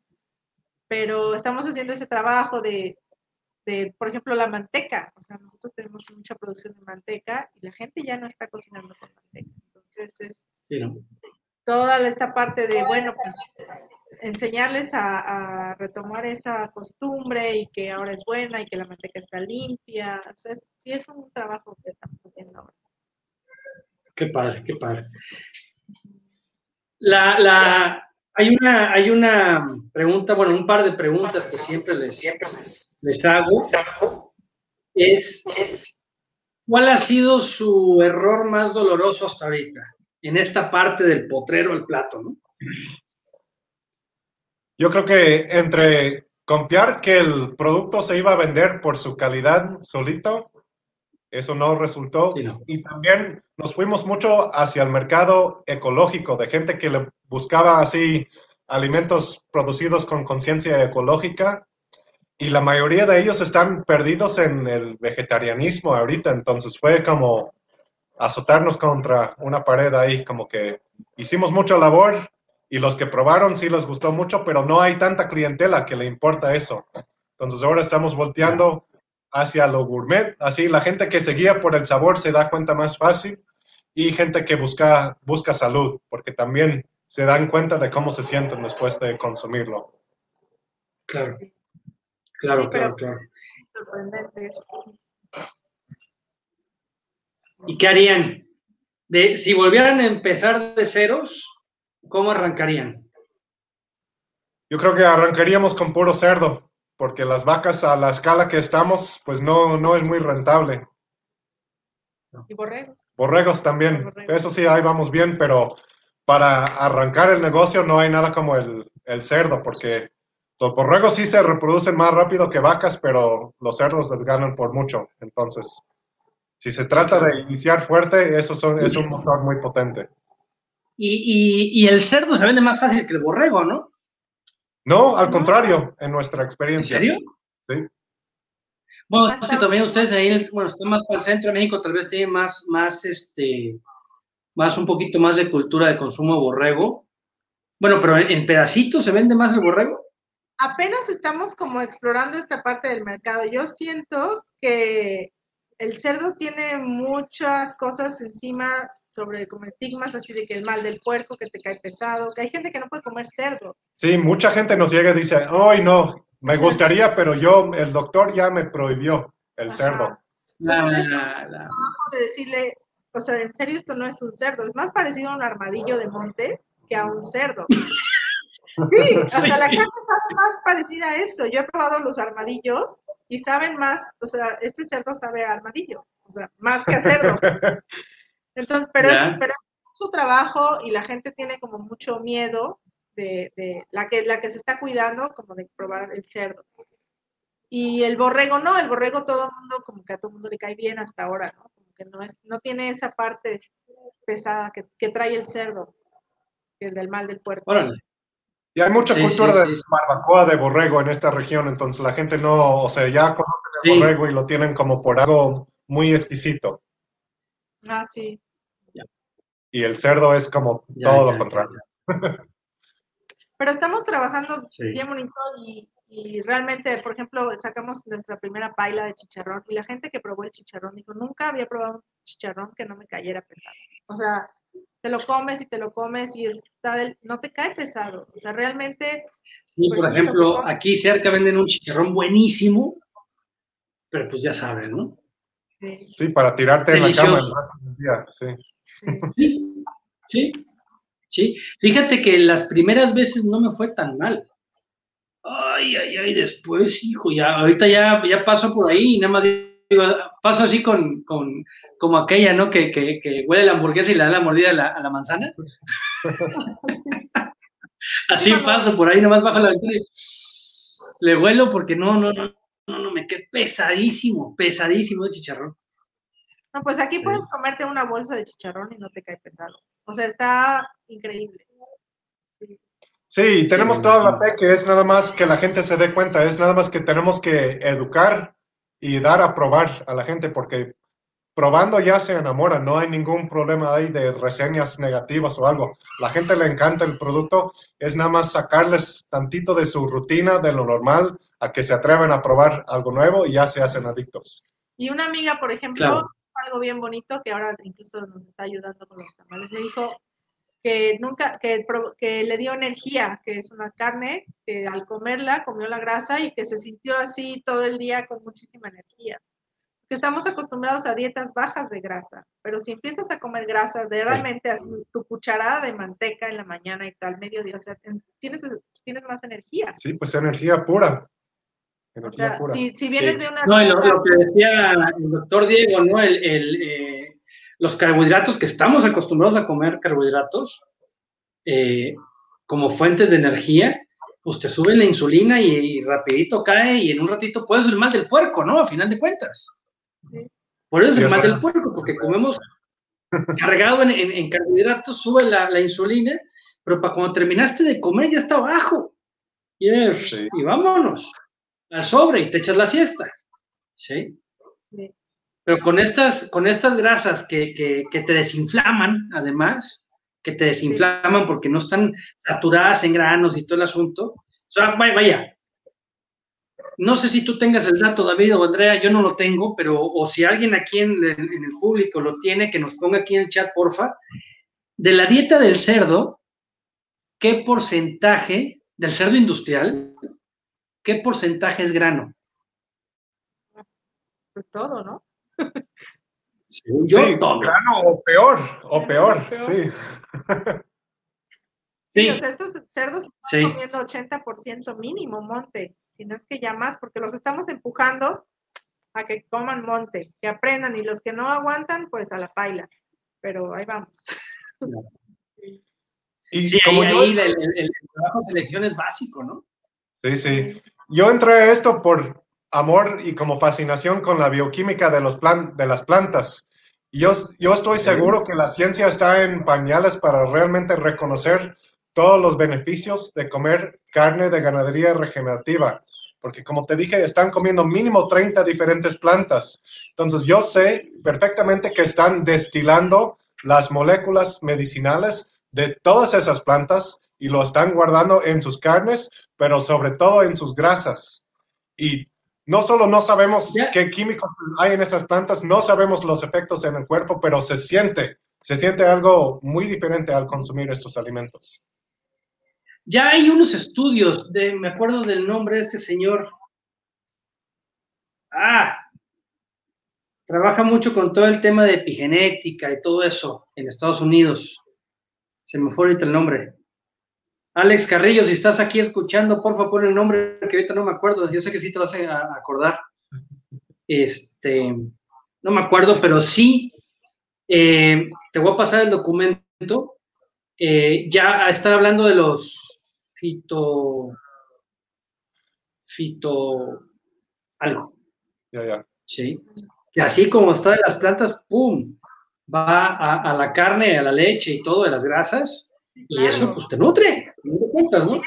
Pero estamos haciendo ese trabajo de, de, por ejemplo, la manteca. O sea, nosotros tenemos mucha producción de manteca y la gente ya no está cocinando con manteca. Entonces es toda esta parte de, bueno, pues enseñarles a, retomar esa costumbre y que ahora es buena y que la manteca está limpia. O sea, sí es un trabajo que estamos haciendo ahora. Qué padre, qué padre. La, la, hay una, hay una pregunta, bueno, un par de preguntas que siempre les, hago. Es, ¿cuál ha sido su error más doloroso hasta ahorita? En esta parte del potrero al plato, ¿no? Yo creo que entre confiar que el producto se iba a vender por su calidad solito, eso no resultó. Y también nos fuimos mucho hacia el mercado ecológico, de gente que le buscaba así alimentos producidos con conciencia ecológica y la mayoría de ellos están perdidos en el vegetarianismo ahorita, entonces fue como azotarnos contra una pared ahí, como que hicimos mucha labor y los que probaron sí les gustó mucho, pero no hay tanta clientela que le importa eso. Entonces ahora estamos volteando hacia lo gourmet, así la gente que se guía por el sabor se da cuenta más fácil y gente que busca, busca salud, porque también se dan cuenta de cómo se sienten después de consumirlo. Claro. Claro, claro, claro. Sorprendente ¿Y qué harían? De, si volvieran a empezar de ceros, ¿cómo arrancarían? Yo creo que arrancaríamos con puro cerdo, porque las vacas a la escala que estamos, pues no, no es muy rentable. Y borregos. Borregos también. Eso sí, ahí vamos bien, pero para arrancar el negocio no hay nada como el, el cerdo, porque los borregos sí se reproducen más rápido que vacas, pero los cerdos les ganan por mucho. Entonces, si se trata de iniciar fuerte, eso es un motor muy potente. Y, el cerdo se vende más fácil que el borrego, ¿no? No, al contrario, en nuestra experiencia. ¿En serio? Sí. Bueno, es que también ustedes ahí, bueno, están más para el centro de México, tal vez tienen más, más, este, más un poquito más de cultura de consumo de borrego. Bueno, pero en pedacitos se vende más el borrego apenas estamos como explorando esta parte del mercado. Yo siento que el cerdo tiene muchas cosas encima sobre como estigmas, así de que el mal del puerco, que te cae pesado, que hay gente que no puede comer cerdo. Sí, mucha gente nos llega y dice, ay no, me gustaría, pero yo, el doctor ya me prohibió el cerdo. Entonces, de decirle, o sea, en serio esto no es un cerdo, es más parecido a un armadillo de monte que a un cerdo. Sí, o sea, la carne sabe más parecida a eso. Yo he probado los armadillos y saben más, o sea, este cerdo sabe a armadillo, o sea, más que a cerdo. Entonces, pero, es, pero es su trabajo y la gente tiene como mucho miedo de, de, la, que, la que se está cuidando, como de probar el cerdo. Y el borrego no, el borrego todo el mundo, como que a todo el mundo le cae bien hasta ahora, ¿no? Como que no, es, no tiene esa parte pesada que, que trae el cerdo, que es del mal del puerco. Y hay mucha cultura de barbacoa de borrego en esta región, entonces la gente no, o sea, ya conocen el borrego y lo tienen como por algo muy exquisito. Ah, sí. Y el cerdo es como todo lo contrario. Pero estamos trabajando bien bonito y, y, realmente, por ejemplo, sacamos nuestra primera paila de chicharrón y la gente que probó el chicharrón dijo, nunca había probado un chicharrón que no me cayera pesado. O sea, te lo comes y te lo comes y está del, no te cae pesado. O sea, realmente. Sí, pues por ejemplo, aquí cerca venden un chicharrón buenísimo, pero pues ya sabes, ¿no? Sí, para tirarte en la cama sí. sí. Sí, sí. Fíjate que las primeras veces no me fue tan mal. Ay, ay, ay, después, hijo, ya, ahorita ya, ya paso por ahí y nada más paso así con, con, como aquella, ¿no? Que, que, que, huele la hamburguesa y le da la mordida a la, a la manzana. así paso por ahí, nomás bajo la ventana y le huelo porque no, no, no, no, no, me quedé pesadísimo, pesadísimo de chicharrón. No, pues aquí puedes comerte una bolsa de chicharrón y no te cae pesado. O sea, está increíble. Sí, tenemos toda la fe que es nada más que la gente se dé cuenta, es nada más que tenemos que educar y dar a probar a la gente, porque probando ya se enamora, no hay ningún problema ahí de reseñas negativas o algo. La gente le encanta el producto, es nada más sacarles tantito de su rutina, de lo normal, a que se atreven a probar algo nuevo y ya se hacen adictos. Y una amiga, por ejemplo, algo bien bonito que ahora incluso nos está ayudando con los tamales, me dijo, que nunca, que, que, le dio energía, que es una carne que al comerla comió la grasa y que se sintió así todo el día con muchísima energía. Que estamos acostumbrados a dietas bajas de grasa, pero si empiezas a comer grasa, de realmente tu cucharada de manteca en la mañana y tal, mediodía, o sea, tienes, tienes más energía. Sí, pues energía pura. Energía o sea, pura. Si, si, vienes de una... No, lo, que decía el doctor Diego, ¿no? El, el eh, los carbohidratos que estamos acostumbrados a comer carbohidratos eh, como fuentes de energía, pues te sube la insulina y, rapidito cae y en un ratito puede ser el mal del puerco, ¿no? A final de cuentas. Por eso es el mal del puerco, porque comemos cargado en, carbohidratos, sube la, insulina, pero para cuando terminaste de comer ya está abajo. Y, y vámonos al sobre y te echas la siesta. ¿Sí? sí. Pero con estas, con estas grasas que, que, te desinflaman, además, que te desinflaman porque no están saturadas en granos y todo el asunto. O sea, vaya, vaya. No sé si tú tengas el dato, David o Andrea, yo no lo tengo, pero o si alguien aquí en, en el público lo tiene, que nos ponga aquí en el chat, porfa. De la dieta del cerdo, ¿qué porcentaje del cerdo industrial ¿qué porcentaje es grano? Pues todo, ¿no? yo, sí, grano o peor, o peor, sí. Sí, los cerdos, están comiendo 80% mínimo monte, si no es que ya más, porque los estamos empujando a que coman monte, que aprendan, y los que no aguantan, pues a la paila. Pero ahí vamos. Y sí, como ahí, el, el, trabajo de selección es básico, ¿no? Sí, sí. Yo entré a esto por amor y como fascinación con la bioquímica de, los plan, de las plantas. Yo, yo estoy seguro que la ciencia está en pañales para realmente reconocer todos los beneficios de comer carne de ganadería regenerativa, porque como te dije, están comiendo mínimo 30 diferentes plantas. Entonces yo sé perfectamente que están destilando las moléculas medicinales de todas esas plantas y lo están guardando en sus carnes, pero sobre todo en sus grasas. Y no solo no sabemos qué químicos hay en esas plantas, no sabemos los efectos en el cuerpo, pero se siente, se siente algo muy diferente al consumir estos alimentos. Ya hay unos estudios, de, me acuerdo del nombre de este señor. Ah, trabaja mucho con todo el tema de epigenética y todo eso en Estados Unidos. Se me fue ahorita el nombre. Alex Carrillo, si estás aquí escuchando, por favor, pon el nombre que ahorita no me acuerdo. Yo sé que sí te vas a acordar. Este, no me acuerdo, pero sí, eh, te voy a pasar el documento. Eh, ya a estar hablando de los fito, fito, algo. Ya, ya. Sí. Y así como está de las plantas, ¡pum! Va a, la carne, a la leche y todo de las grasas, y eso pues te nutre, no.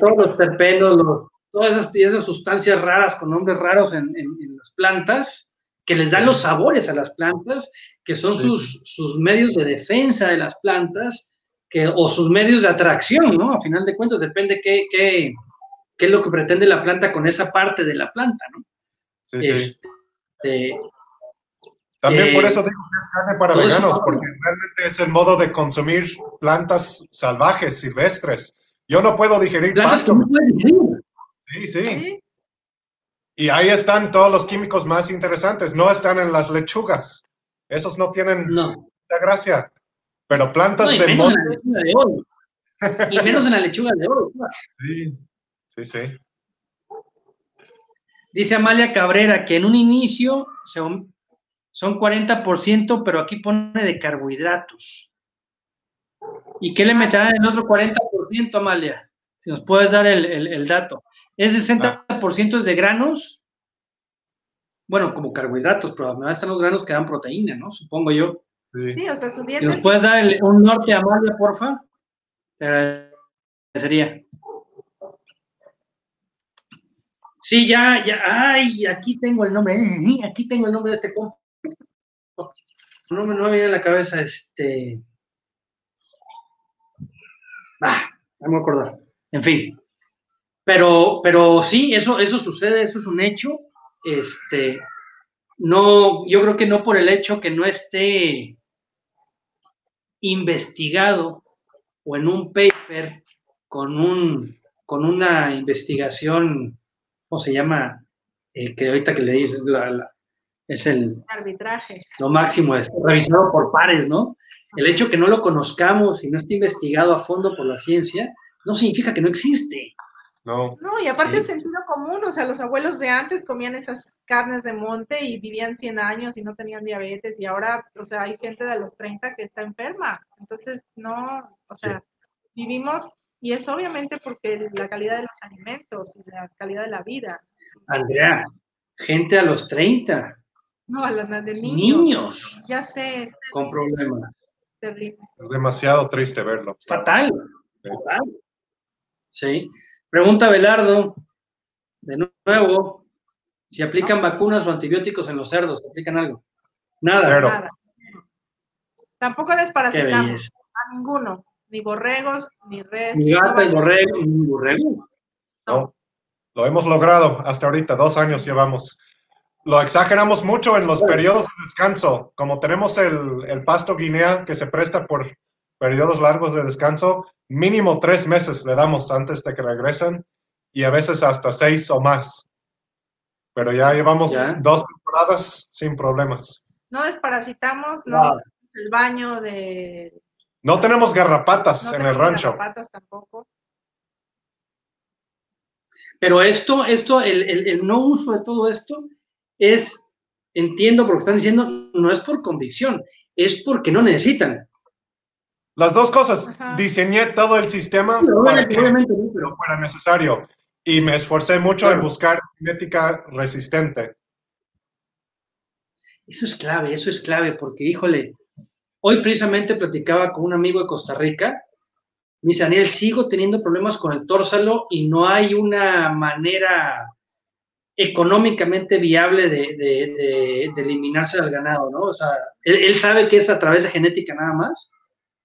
Todos los terpenos, todas esas, esas, sustancias raras con nombres raros en, las plantas, que les dan los sabores a las plantas, que son sus, sus medios de defensa de las plantas, que, o sus medios de atracción, ¿no? A final de cuentas, depende qué, qué, qué, es lo que pretende la planta con esa parte de la planta, ¿no? Sí, sí. También por eh, eso digo que es carne para veganos, porque realmente es el modo de consumir plantas salvajes, silvestres. Yo no puedo digerir pasto. Sí, sí. Y ahí están todos los químicos más interesantes. No están en las lechugas. Esos no tienen no. gracia. Pero plantas de monte. Y menos en la lechuga de oro. Sí, sí, sí. Dice Amalia Cabrera que en un inicio son, son 40%, pero aquí pone de carbohidratos. ¿Y qué le meterán en el otro 40%, Amalia? Si nos puedes dar el, dato. ¿Es 60% es de granos? Bueno, como carbohidratos, pero además están los granos que dan proteína, ¿no? Supongo yo. Sí. o sea, su dieta. ¿Nos puedes dar un norte a Amalia, porfa? Sería. Sí, ya, ya. Ay, aquí tengo el nombre. Eh, aquí tengo el nombre de este compa. No, no me viene a la cabeza este. Ah, no me acuerdo. En fin. Pero, pero sí, eso, eso sucede, eso es un hecho. Este, no, yo creo que no por el hecho que no esté investigado o en un paper con, un, con una investigación, ¿cómo se llama? Eh, que ahorita que le dices, es el arbitraje. Lo máximo es revisado por pares, ¿no? El hecho que no lo conozcamos y no esté investigado a fondo por la ciencia no significa que no existe. No. No, y aparte es sentido común, o sea, los abuelos de antes comían esas carnes de monte y vivían 100 años y no tenían diabetes y ahora, o sea, hay gente de los 30 que está enferma. Entonces, no, o sea, vivimos y es obviamente porque la calidad de los alimentos y la calidad de la vida. Andrea, gente a los 30. No, a la de niños. Niños. Ya sé. Con problemas. Terrible. Es demasiado triste verlo. Fatal. Fatal. Sí. Pregunta Belardo, de nuevo, si aplican vacunas o antibióticos en los cerdos, ¿aplican algo? Nada. Nada. Tampoco desparasitamos a ninguno, ni borregos, ni res. Ni gata, ni borrego, ni borrego. No. Lo hemos logrado hasta ahorita, dos años llevamos. Lo exageramos mucho en los periodos de descanso. Como tenemos el, el pasto guinea que se presta por periodos largos de descanso, mínimo tres meses le damos antes de que regresen y a veces hasta seis o más. Pero ya llevamos dos temporadas sin problemas. No desparasitamos, no el baño de... No tenemos garrapatas en el rancho. Garrapatas tampoco. Pero esto, esto, el, no uso de todo esto es, entiendo por lo que están diciendo, no es por convicción, es porque no necesitan. Las dos cosas. Diseñé todo el sistema para que no fuera necesario y me esforcé mucho en buscar genética resistente. Eso es clave, eso es clave, porque híjole, hoy precisamente platicaba con un amigo de Costa Rica me dice, Daniel, sigo teniendo problemas con el tórsalo y no hay una manera económicamente viable de, eliminarse del ganado, ¿no? O sea, él, sabe que es a través de genética nada más.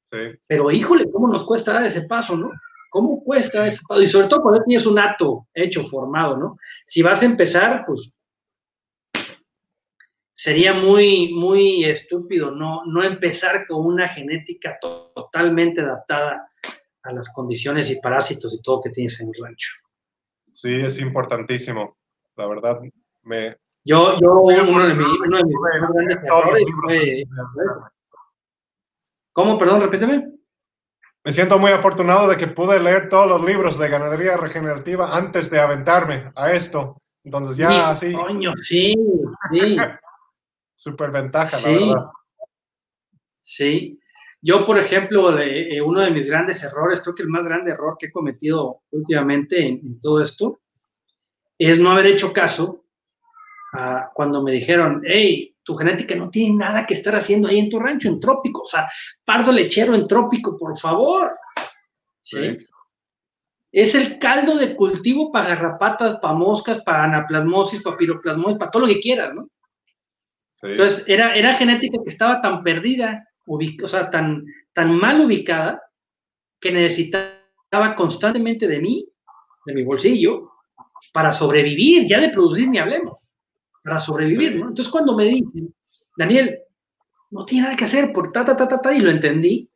Sí. Pero híjole, ¿cómo nos cuesta dar ese paso, no? ¿Cómo cuesta dar ese paso? Y sobre todo cuando tienes un acto hecho, formado, ¿no? Si vas a empezar, pues sería muy, muy estúpido no, no empezar con una genética totalmente adaptada a las condiciones y parásitos y todo que tienes en el rancho. Sí, es importantísimo. La verdad, me... Yo, yo uno de, mis, uno de mis grandes errores fue... ¿Cómo? Perdón, repíteme. Me siento muy afortunado de que pude leer todos los libros de ganadería regenerativa antes de aventarme a esto. Entonces ya así... Coño, sí, sí. Súper ventaja, la verdad. Sí. Yo, por ejemplo, eh, uno de mis grandes errores, creo que el más grande error que he cometido últimamente en, todo esto, es no haber hecho caso a cuando me dijeron, hey, tu genética no tiene nada que estar haciendo ahí en tu rancho, en trópico, o sea, pardo lechero en trópico, por favor. ¿Sí? Es el caldo de cultivo para garrapatas, para moscas, para anaplasmosis, para piroplasmosis, para todo lo que quieras, ¿no? Entonces, era, era genética que estaba tan perdida o sea, tan, tan mal ubicada que necesitaba constantemente de mí, de mi bolsillo, para sobrevivir, ya de producir ni hablemos, para sobrevivir, ¿no? Entonces cuando me dicen, Daniel, no tiene nada que hacer por ta, ta, ta, ta, ta, y lo entendí,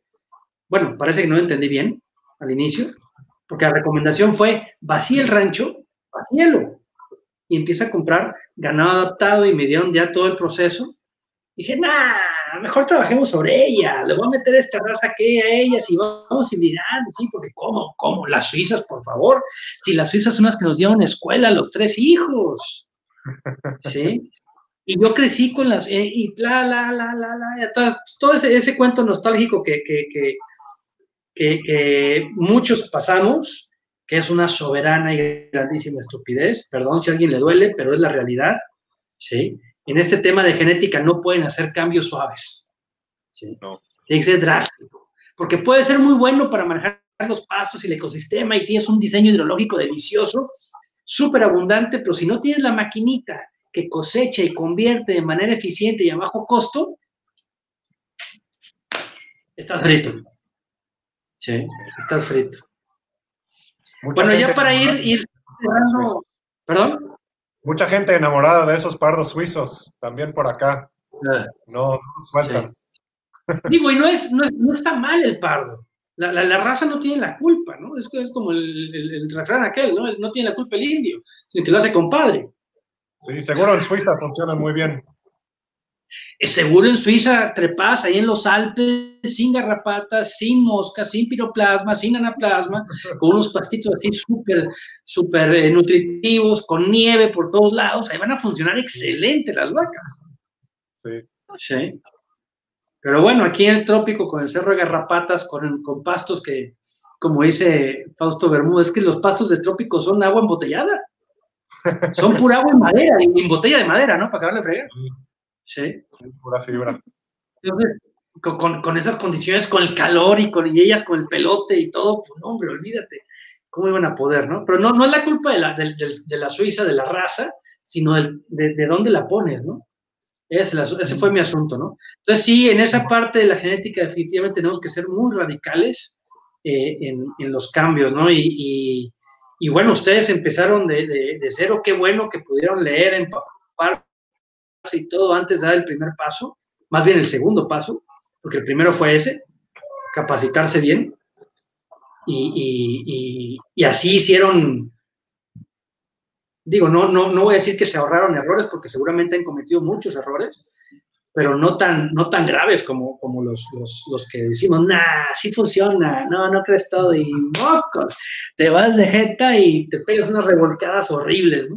bueno, parece que no lo entendí bien al inicio, porque la recomendación fue, vacía el rancho, vacíelo, y empieza a comprar ganado adaptado y me dieron ya todo el proceso. Dije, nah, mejor trabajemos sobre ella, le voy a meter esta raza que a ellas y vamos liderando, sí, porque ¿cómo? ¿Cómo? Las suizas, por favor. Si las suizas son las que nos dieron escuela, los tres hijos, ¿sí? Y yo crecí con las, eh, y la, la, la, la, la, todo ese, ese cuento nostálgico que, que, que, que, muchos pasamos, que es una soberana y grandísima estupidez, perdón si a alguien le duele, pero es la realidad, ¿sí? En este tema de genética no pueden hacer cambios suaves. ¿sí? Tiene que ser drástico. Porque puede ser muy bueno para manejar los pastos y el ecosistema y tienes un diseño hidrológico delicioso, súper abundante, pero si no tienes la maquinita que cosecha y convierte de manera eficiente y a bajo costo, estás frito. Sí, estás frito. bueno, ya para ir, ir ¿Perdón? Mucha gente enamorada de esos pardos suizos, también por acá. Ah. no, no sueltan. Digo, y no, es, no, está mal el pardo. La, la, raza no tiene la culpa, ¿no? Es, es como el, el, refrán aquel, ¿no? No tiene la culpa el indio, sino que lo hace compadre. Sí, seguro en Suiza funciona muy bien. Es seguro en Suiza trepas ahí en los Alpes sin garrapatas, sin moscas, sin piroplasma, sin anaplasma, con unos pastitos así súper, súper eh, nutritivos, con nieve por todos lados. Ahí van a funcionar excelente las vacas. Sí. Sí. Pero bueno, aquí en el trópico, con el cerro de garrapatas, con, con pastos que, como dice Fausto Bermúdez, que los pastos del trópico son agua embotellada. Son pura agua en madera, en botella de madera, ¿no? Para acabarle fregar. Sí. pura fibra. Entonces, con, con, esas condiciones, con el calor y con ellas con el pelote y todo, pues no, hombre, olvídate. ¿Cómo iban a poder, no? Pero no, no es la culpa de la, de, de, la Suiza, de la raza, sino de, de, dónde la pones, ¿no? Ese, ese, fue mi asunto, ¿no? Entonces, sí, en esa parte de la genética definitivamente tenemos que ser muy radicales eh, en, en, los cambios, ¿no? Y, y, y, bueno, ustedes empezaron de, cero, qué bueno que pudieron leer, empapar y todo antes de dar el primer paso, más bien el segundo paso, porque el primero fue ese, capacitarse bien. Y, así hicieron digo, no, no, no voy a decir que se ahorraron errores porque seguramente han cometido muchos errores, pero no tan, no tan graves como, como los, los, que decimos, nah, sí funciona, no, no crees todo, y mocos, te vas de jeta y te pegas unas revolcadas horribles, ¿no?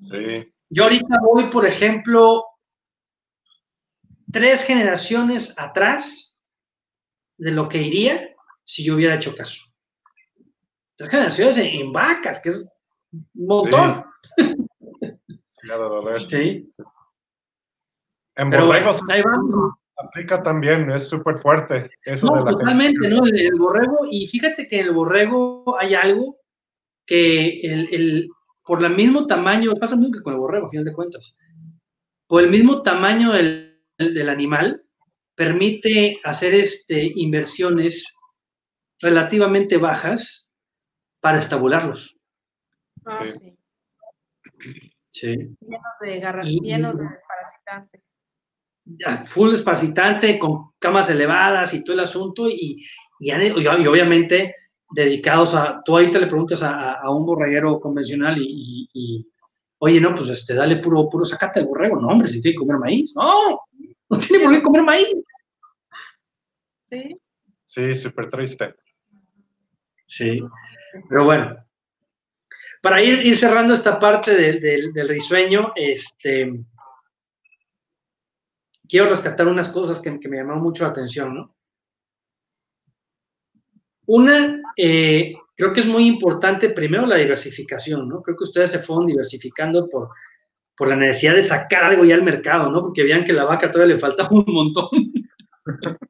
Sí. Yo ahorita voy, por ejemplo, tres generaciones atrás de lo que iría si yo hubiera hecho caso. Tres generaciones en, vacas, que es un montón. Sí. sí. En borregos aplica también, es súper fuerte. Eso no, totalmente, ¿no? El, borrego, y fíjate que en el borrego hay algo que el, por el mismo tamaño, pasa lo mismo que con el borrego, a final de cuentas, por el mismo tamaño del, del animal, permite hacer este, inversiones relativamente bajas para estabularlos. Ah, sí. sí. Llenos de garras, llenos de desparasitantes full desparasitante, con camas elevadas y todo el asunto, y, y, obviamente dedicados a, tú ahorita le preguntas a, un borreguero convencional y, oye, no, pues este, dale puro, puro sacate de borrego, no, hombre, si tiene que comer maíz, no, no tiene por qué comer maíz. Sí. Sí, súper triste. Sí, pero bueno, para ir, ir cerrando esta parte del, del, del risueño, este, quiero rescatar unas cosas que, me llamaron mucho la atención, ¿no? Una, eh, creo que es muy importante, primero la diversificación, ¿no? Creo que ustedes se fueron diversificando por, por la necesidad de sacar algo ya al mercado, ¿no? Porque veían que la vaca todavía le faltaba un montón.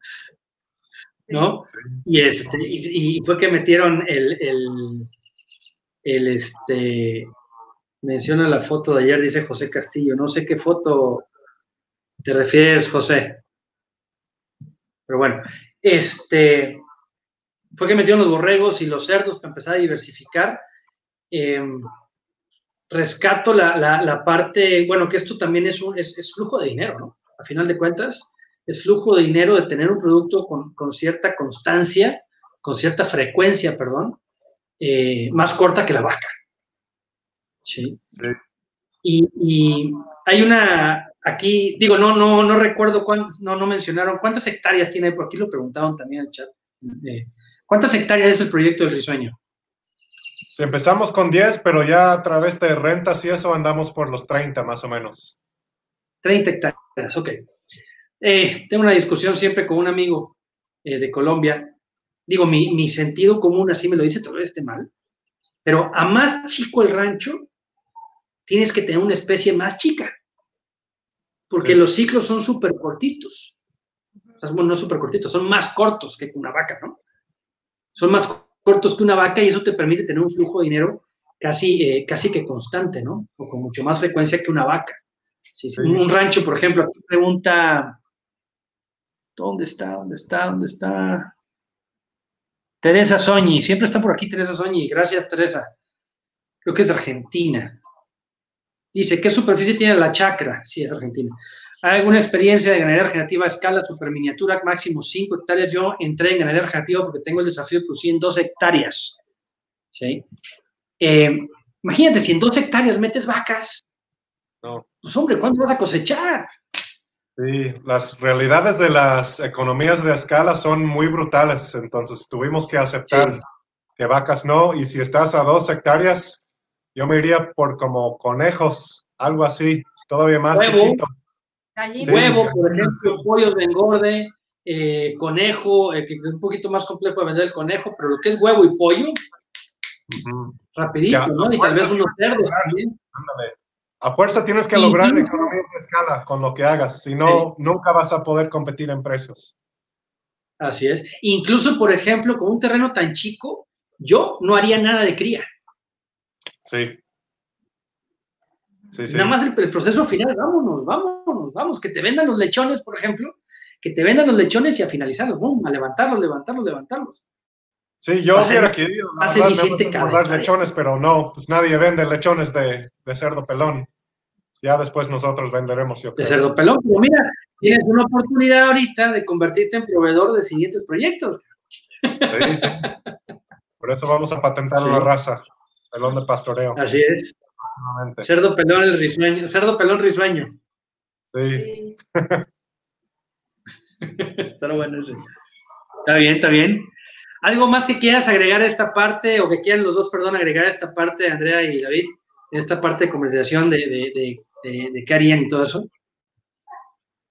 ¿No? Y, este, y, fue que metieron el, el, el, este, menciona la foto de ayer, dice José Castillo, no sé qué foto te refieres, José. Pero bueno, este fue que metieron los borregos y los cerdos para empezar a diversificar. Em, rescato la, parte, bueno, que esto también es, un, es, flujo de dinero, ¿no? A final de cuentas, es flujo de dinero de tener un producto con, cierta constancia, con cierta frecuencia, perdón, eh, más corta que la vaca. Sí. sí. y, hay una, Aquí, digo, no, no, no recuerdo cuántas, no, no mencionaron cuántas hectáreas tiene, por aquí lo preguntaron también en el chat. Eh, ¿Cuántas hectáreas es el proyecto del risueño? Si empezamos con 10, pero ya a través de rentas y eso andamos por los 30 más o menos. 30 hectáreas, ok. Eh, tengo una discusión siempre con un amigo eh, de Colombia. Digo, mi, mi, sentido común así me lo dice, todavía esté mal. Pero a más chico el rancho, tienes que tener una especie más chica porque los ciclos son súper cortitos. bueno, no súper cortitos, son más cortos que una vaca, ¿no? Son más cortos que una vaca y eso te permite tener un flujo de dinero casi, eh, casi que constante, ¿no? O con mucho más frecuencia que una vaca. Si Un rancho, por ejemplo, aquí pregunta, ¿dónde está? ¿Dónde está? ¿Dónde está? Teresa Soñi, siempre está por aquí Teresa Soñi, gracias Teresa. Creo que es de Argentina. Dice, ¿qué superficie tiene la chacra? Sí, es argentina. ¿Hay alguna experiencia de ganadería regenerativa a escala super miniatura, máximo 5 hectáreas? Yo entré en ganadería regenerativa porque tengo el desafío de producir en 2 hectáreas. ¿Sí? Eh, imagínate, si en 2 hectáreas metes vacas, no. pues hombre, ¿cuándo vas a cosechar? Sí, las realidades de las economías de escala son muy brutales, entonces tuvimos que aceptar que vacas no, y si estás a 2 hectáreas, yo me iría por como conejos, algo así, todavía más chiquito. Huevo, por ejemplo, pollos de engorde, eh, conejo, eh, que es un poquito más complejo de vender el conejo, pero lo que es huevo y pollo, rapidito, ¿no? Y tal vez unos cerdos también. A fuerza tienes que lograr economías de escala con lo que hagas, si no, nunca vas a poder competir en precios. Así es. Incluso, por ejemplo, con un terreno tan chico, yo no haría nada de cría. Sí. Nada más el, proceso final, vámonos, vámonos, vamos, que te vendan los lechones, por ejemplo, que te vendan los lechones y a finalizarlos, a levantarlos, levantarlos, levantarlos. Sí, yo hubiera querido más eficiente lechones, pero no, pues nadie vende lechones de, cerdo pelón. Ya después nosotros venderemos. de cerdo pelón, pero mira, tienes una oportunidad ahorita de convertirte en proveedor de siguientes proyectos. Sí, sí. Por eso vamos a patentar la raza. Pelón de pastoreo. Así es. Cerdo pelón el risueño. Cerdo pelón risueño. Sí. está bueno ese. Está bien, está bien. ¿Algo más que quieras agregar a esta parte o que quieran los dos, perdón, agregar a esta parte, Andrea y David, en esta parte de conversación de, de, de, de, de qué harían y todo eso?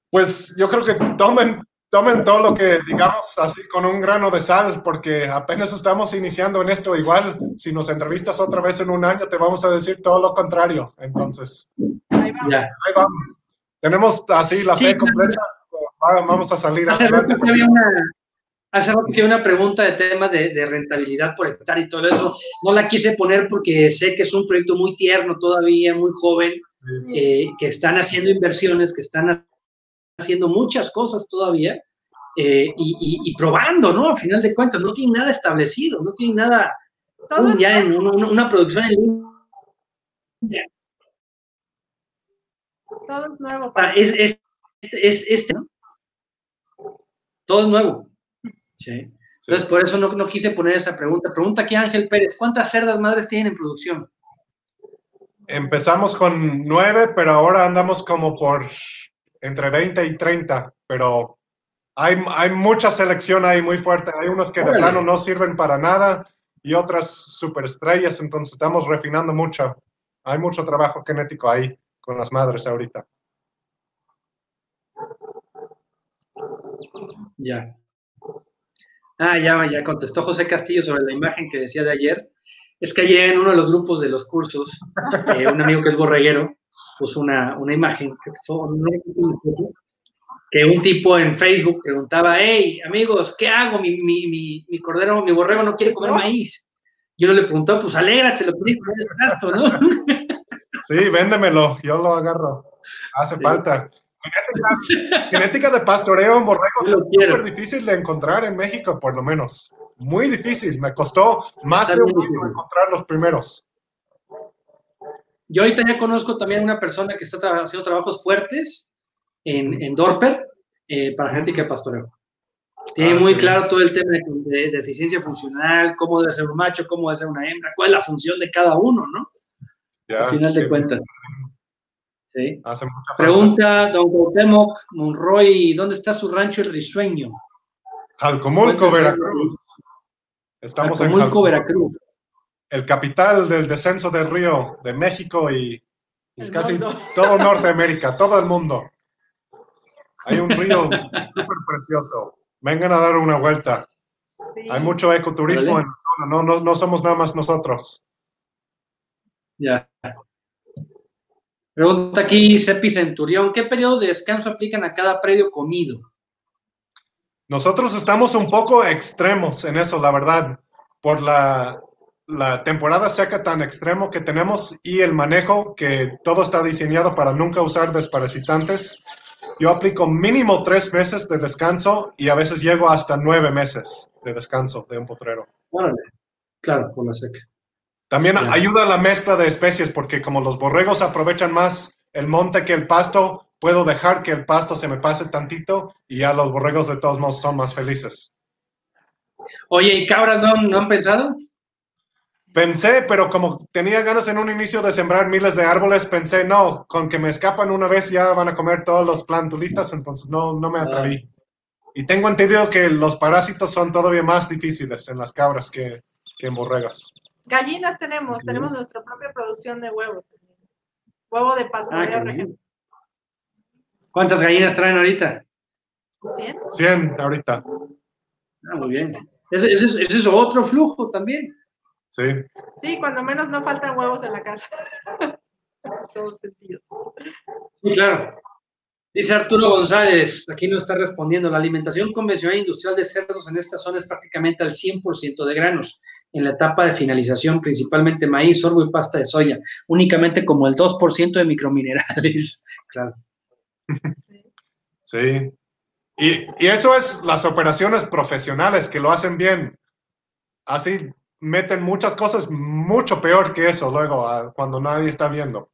Pues yo creo que tomen, tomen todo lo que digamos así con un grano de sal, porque apenas estamos iniciando en esto. Igual, si nos entrevistas otra vez en un año, te vamos a decir todo lo contrario. Entonces, Ahí vamos. Ya. ahí vamos. Tenemos así la Sí, fe completa. Va- Vamos a salir Hace adelante. rato que había una, hace rato que había una pregunta de temas de, de rentabilidad por hectárea y todo eso. No la quise poner porque sé que es un proyecto muy tierno todavía, muy joven, Sí. eh, que están haciendo inversiones, que están haciendo muchas cosas todavía eh, y, y- y probando, ¿no? A final de cuentas, no tienen nada establecido, no tienen nada ya en una, una producción en línea. Todo es nuevo. Ah, para Es, es, es- este, ¿no? Todo es nuevo. Sí. Sí. Entonces, por eso no, no quise poner esa pregunta. Pregunta aquí Ángel Pérez, ¿cuántas cerdas madres tienen en producción? Empezamos con nueve, pero ahora andamos como por entre 20 y 30, pero hay, hay mucha selección ahí muy fuerte. Hay unos que de plano no sirven para nada y otras superestrellas, entonces estamos refinando mucho. Hay mucho trabajo genético ahí con las madres ahorita. Ya. Ah, ya, ya contestó José Castillo sobre la imagen que decía de ayer. Es que ayer en uno de los grupos de los cursos, eh, un amigo que es borreguero puso una, una imagen que, un tipo en Facebook preguntaba, hey, amigos, ¿qué hago? Mi, mi, mi, mi cordero, mi borrego no quiere comer maíz. Y uno le preguntó, pues alégrate, lo que gasto, ¿no? Sí, véndemelo, yo lo agarro. Hace Sí. falta. Genética, genética de pastoreo en borregos es súper difícil de encontrar en México, por lo menos. Muy difícil. Me costó más Está de un año encontrar los primeros. Yo ahorita ya conozco también una persona que está tra- haciendo trabajos fuertes en, en Dorper eh, para genética de pastoreo. Tiene Ah, muy claro todo el tema de, de- de eficiencia funcional, cómo debe ser un macho, cómo debe ser una hembra, cuál es la función de cada uno, ¿no? Ya, Al final de cuentas. Sí. Hace mucha falta. Pregunta don Cuauhtémoc Monroy, ¿dónde está su rancho El Risueño? Jalcomulco. Veracruz. Estamos en Jalcomulco, Veracruz. el capital del descenso del río de México y, casi mundo. todo Norteamérica, todo el mundo. Hay un río súper precioso. Vengan a dar una vuelta. Sí. Hay mucho ecoturismo en la zona, no, no, no somos nada más nosotros. Ya. Pregunta aquí Cepi Centurión, ¿qué periodos de descanso aplican a cada predio comido? Nosotros estamos un poco extremos en eso, la verdad, por la, la temporada seca tan extremo que tenemos y el manejo que todo está diseñado para nunca usar desparasitantes. Yo aplico mínimo tres meses de descanso y a veces llego hasta nueve meses de descanso de un potrero. Órale. Claro, por la seca. También ayuda la mezcla de especies porque como los borregos aprovechan más el monte que el pasto, puedo dejar que el pasto se me pase tantito y ya los borregos de todos modos son más felices. Oye, ¿y cabras no, han- no han pensado? Pensé, pero como tenía ganas en un inicio de sembrar miles de árboles, pensé, no, con que me escapan una vez ya van a comer todos los plantulitas, entonces no, no me atreví. Y tengo entendido que los parásitos son todavía más difíciles en las cabras que, que en borregas. Gallinas tenemos, Sí. tenemos nuestra propia producción de huevos. Huevo de Ah, pastoreo, ejemplo. ¿Cuántas gallinas traen ahorita? ¿Cien? 100 ahorita, Ah, muy bien. Ese, ese es, ese es otro flujo también. sí. Sí, cuando menos no faltan huevos en la casa. en todos sentidos. Sí, claro. Dice Arturo González, aquí nos está respondiendo, la alimentación convencional e industrial de cerdos en esta zona es prácticamente al 100% de granos, en la etapa de finalización, principalmente maíz, sorgo y pasta de soya, únicamente como el 2% de microminerales. Claro. Sí. Y, y eso es las operaciones profesionales que lo hacen bien. Así meten muchas cosas mucho peor que eso luego a- cuando nadie está viendo.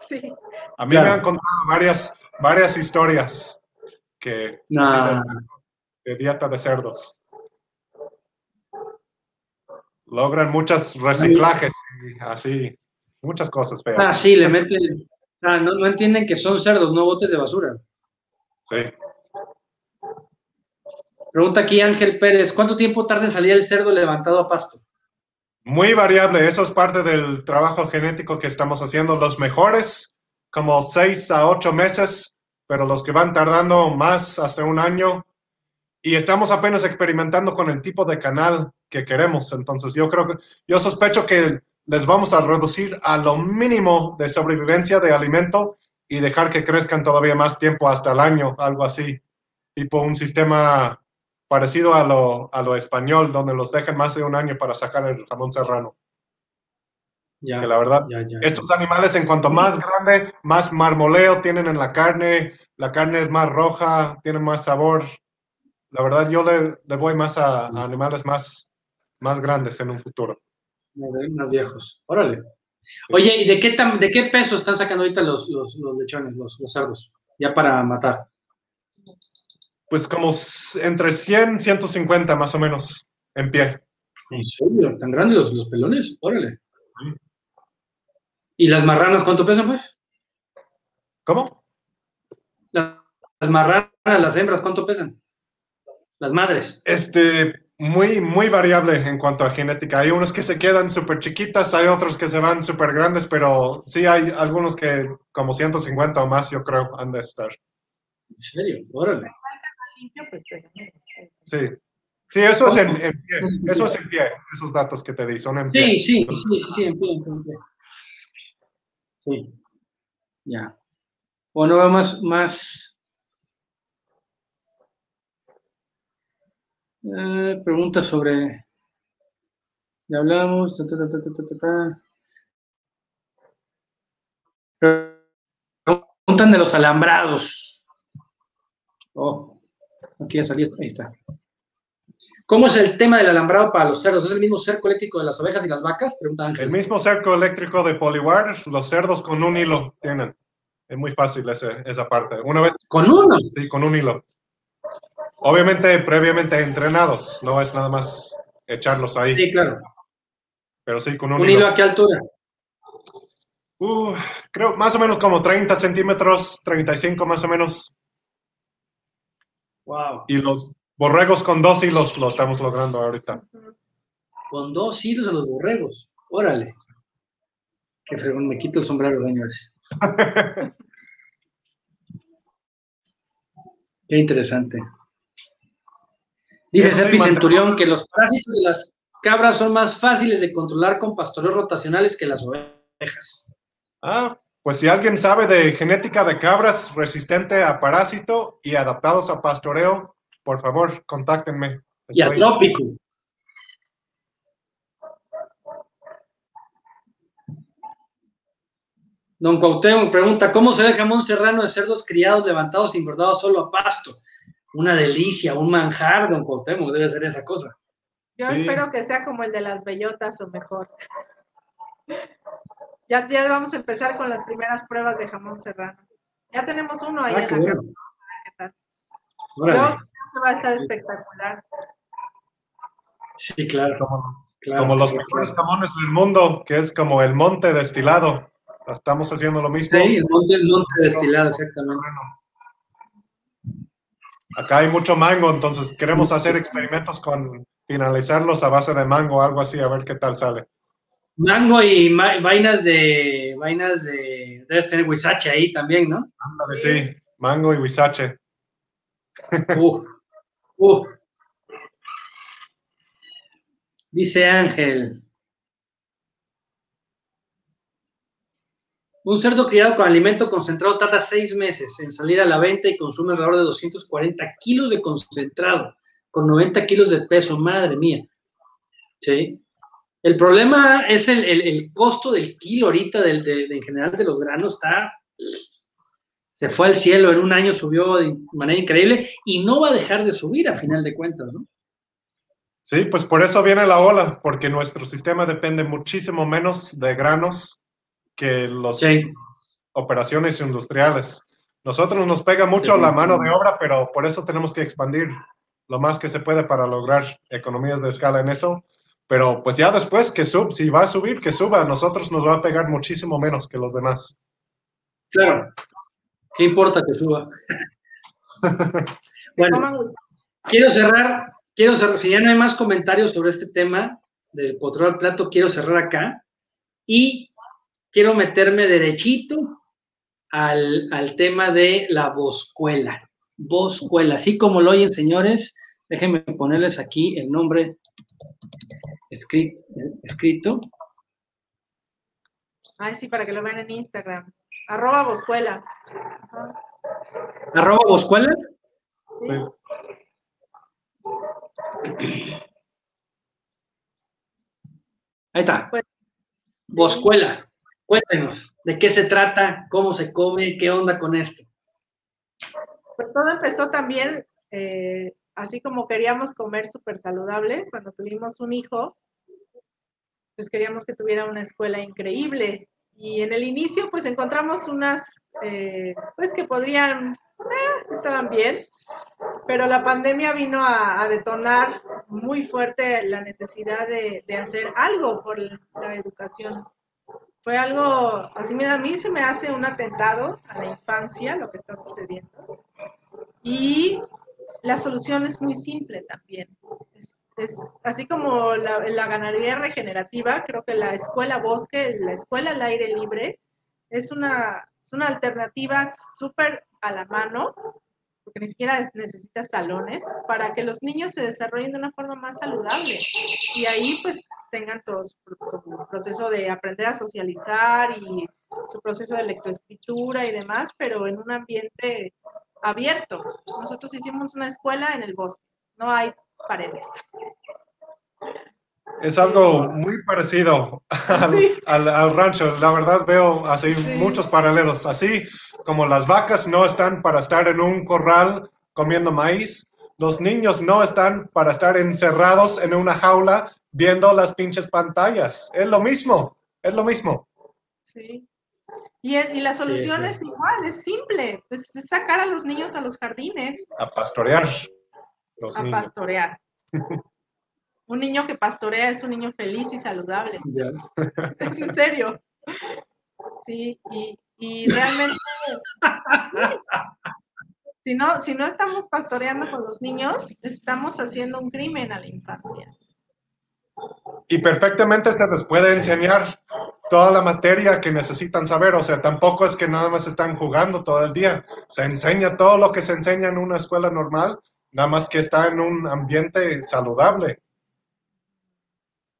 Sí. A mí Claro. me han contado varias, varias historias que No. de dieta de cerdos. Logran muchos reciclajes así. muchas cosas feas. Ah, sí, le meten. Ah, no, no entienden que son cerdos, no botes de basura. Sí. Pregunta aquí Ángel Pérez, ¿cuánto tiempo tarda en salir el cerdo levantado a pasto? Muy variable, eso es parte del trabajo genético que estamos haciendo. Los mejores, como seis a ocho meses, pero los que van tardando más, hasta un año. Y estamos apenas experimentando con el tipo de canal que queremos. Entonces, yo creo que, yo sospecho que les vamos a reducir a lo mínimo de sobrevivencia de alimento y dejar que crezcan todavía más tiempo hasta el año, algo así. Tipo un sistema parecido a lo, a lo español, donde los dejan más de un año para sacar el jamón serrano. Ya, Que la verdad, ya, ya. estos animales, en cuanto más grande, más marmoleo tienen en la carne, la carne es más roja, tiene más sabor. La verdad, yo le, le voy más a, a animales más, más grandes en un futuro. Más viejos. Órale. Oye, ¿y de qué, tam- de qué peso están sacando ahorita los, los, los lechones, los, los cerdos? Ya para matar. Pues como entre 100, 150 más o menos en pie. ¿En serio? ¿Tan grandes los, los pelones? Órale. Sí. ¿Y las marranas cuánto pesan, pues? ¿Cómo? Las, las marranas, las hembras, ¿cuánto pesan? Las madres. Este, muy, muy variable en cuanto a genética. Hay unos que se quedan súper chiquitas, hay otros que se van súper grandes, pero sí hay algunos que como 150 o más, yo creo, han de estar. ¿En serio? Órale. limpio, pues sí. Sí. Sí, eso es en, en pie. Eso es en pie. Esos datos que te di son en pie. Sí, sí, sí, sí, sí, en pie, en pie. Sí. Ya. Bueno, más, más. Eh, preguntas sobre. Ya hablamos. ta, ta, ta, ta, ta, ta, ta. Preguntan de los alambrados. Oh, aquí ya salió. Ahí está. ¿Cómo es el tema del alambrado para los cerdos? ¿Es el mismo cerco eléctrico de las ovejas y las vacas? Pregunta Ángel. El mismo cerco eléctrico de Poliwar, los cerdos con un hilo tienen. Es muy fácil ese- esa parte. Una vez, Con uno. sí, con un hilo. Obviamente, previamente entrenados, no es nada más echarlos ahí. Sí, claro. Pero sí, con un, ¿Un hilo a qué altura? Uh, creo más o menos como 30 centímetros, 35 más o menos. Wow. Y los borregos con dos hilos lo estamos logrando ahorita. Con dos hilos a los borregos. Órale. Qué fregón, me quito el sombrero, señores. Qué interesante. Dice manda- Centurión que los parásitos de las cabras son más fáciles de controlar con pastoreos rotacionales que las ovejas. Ah, pues si alguien sabe de genética de cabras resistente a parásito y adaptados a pastoreo, por favor, contáctenme. Y Estoy- atrópico. Don Cuauhtémoc pregunta, ¿cómo se ve el jamón serrano de cerdos criados, levantados y engordados solo a pasto? Una delicia, un manjar, don Cuauhtémoc, debe ser esa cosa. Yo Sí. espero que sea como el de las bellotas o mejor. Ya, ya vamos a empezar con las primeras pruebas de jamón serrano. Ya tenemos uno ahí Ah, en la bueno. casa. ¿Qué tal? Yo Órale. creo que va a estar espectacular. Sí, claro. Como, claro, como los claro, mejores claro. jamones del mundo, que es como el monte destilado. Estamos haciendo lo mismo. Sí, el monte, el monte destilado, exactamente. Acá hay mucho mango, entonces queremos hacer experimentos con finalizarlos a base de mango, algo así, a ver qué tal sale. Mango y ma- vainas de, vainas de, debes tener huizache ahí también, ¿no? Ándale, sí, mango y huizache. Dice Ángel. Un cerdo criado con alimento concentrado tarda seis meses en salir a la venta y consume alrededor de 240 kilos de concentrado, con 90 kilos de peso, madre mía. Sí. El problema es el, el- costo del kilo ahorita, del, de- de- en general de los granos, está se fue al cielo, en un año subió de manera increíble y no va a dejar de subir a final de cuentas, ¿no? Sí, pues por eso viene la ola, porque nuestro sistema depende muchísimo menos de granos que las Sí. operaciones industriales. Nosotros nos pega mucho la mano de obra, pero por eso tenemos que expandir lo más que se puede para lograr economías de escala en eso, Pero pues ya después que sub, si va a subir, que suba, a nosotros nos va a pegar muchísimo menos que los demás. Claro. ¿Qué importa que suba? bueno, quiero cerrar, quiero cerrar, si ya no hay más comentarios sobre este tema del potrero al plato, quiero cerrar acá y quiero meterme derechito al, al tema de la boscuela. Boscuela, así como lo oyen, señores, déjenme ponerles aquí el nombre escrito. escrito. Ay, sí, para que lo vean en Instagram. Arroba Boscuela. ¿Arroba Boscuela? Sí. Ahí está. Pues, Boscuela. Cuéntenos, ¿de qué se trata? ¿Cómo se come? ¿Qué onda con esto? Pues todo empezó también eh, así como queríamos comer súper saludable, cuando tuvimos un hijo, pues queríamos que tuviera una escuela increíble. Y en el inicio, pues encontramos unas, eh, pues que podrían, eh, estaban bien, pero la pandemia vino a, detonar muy fuerte la necesidad de, de, hacer algo por la educación. Fue algo, así a mí se me hace un atentado a la infancia lo que está sucediendo. Y la solución es muy simple también. Es, así como la, ganadería regenerativa, creo que la escuela bosque, la escuela al aire libre, es una, es una alternativa súper a la mano, porque ni siquiera necesita salones, para que los niños se desarrollen de una forma más saludable. Y ahí pues tengan todo su proceso de aprender a socializar y su proceso de lectoescritura y demás, pero en un ambiente abierto. Nosotros hicimos una escuela en el bosque, no hay paredes. Es algo muy parecido al, rancho. La verdad veo así muchos paralelos. Así como las vacas no están para estar en un corral comiendo maíz, los niños no están para estar encerrados en una jaula viendo las pinches pantallas. Es lo mismo, es lo mismo. Sí. Y, la solución es igual, es simple, pues es sacar a los niños a los jardines. A pastorear. a pastorear. un niño que pastorea es un niño feliz y saludable. Es en serio. Sí, y, realmente, si no, si no estamos pastoreando con los niños, estamos haciendo un crimen a la infancia. Y perfectamente se les puede enseñar toda la materia que necesitan saber. O sea, tampoco es que nada más están jugando todo el día. Se enseña todo lo que se enseña en una escuela normal, nada más que está en un ambiente saludable.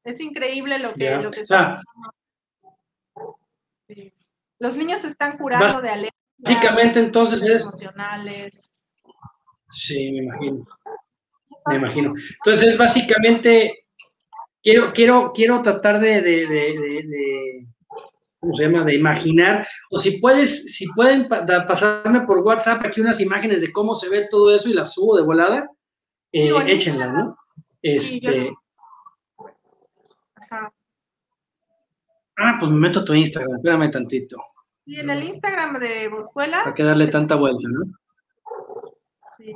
Es increíble lo que, lo que Los niños están curando de alergia. Básicamente entonces es... Emocionales. Sí, me imagino. Me imagino. Entonces es básicamente quiero, quiero, quiero tratar de, de, de, ¿cómo se llama? De imaginar, o si puedes, si pueden pasarme por WhatsApp aquí unas imágenes de cómo se ve todo eso y las subo de volada, eh, échenlas, ¿no? Este... Ajá. Ah, pues me meto a tu Instagram, espérame tantito. Y en el Instagram de Boscuela. Para que darle tanta vuelta, ¿no? Sí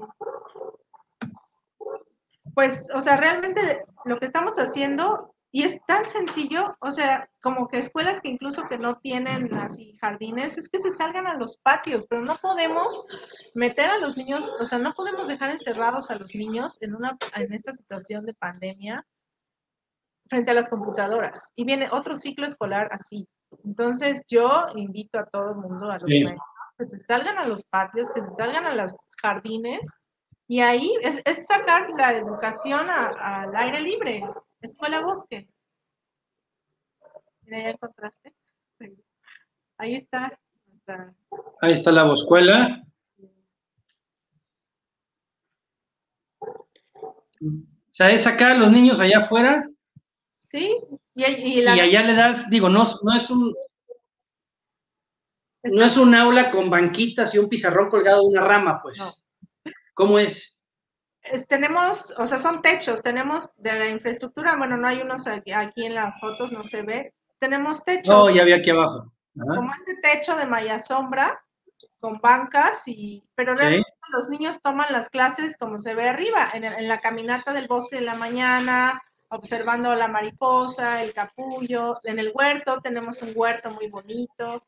pues, o sea, realmente lo que estamos haciendo, y es tan sencillo, o sea, como que escuelas que incluso que no tienen así jardines, es que se salgan a los patios, pero no podemos meter a los niños, o sea, no podemos dejar encerrados a los niños en, una, en esta situación de pandemia frente a las computadoras. Y viene otro ciclo escolar así. Entonces yo invito a todo el mundo, a los maestros, que se salgan a los patios, que se salgan a los jardines y ahí es, sacar la educación al aire libre, escuela bosque. Mira, ya encontraste. Ahí está. Ahí está la boscuela. O sea, es sacar a los niños allá afuera. Sí, y, y, allá le das, digo, no, no es un, no es un aula con banquitas y un pizarrón colgado de una rama, pues. ¿Cómo es? tenemos, o sea, son techos, tenemos de la infraestructura, bueno, no hay unos aquí, en las fotos, no se ve. Tenemos techos. No, ya había aquí abajo. Como este techo de malla sombra, con bancas, y, pero realmente los niños toman las clases como se ve arriba, en, en la caminata del bosque de la mañana, observando la mariposa, el capullo. En el huerto tenemos un huerto muy bonito.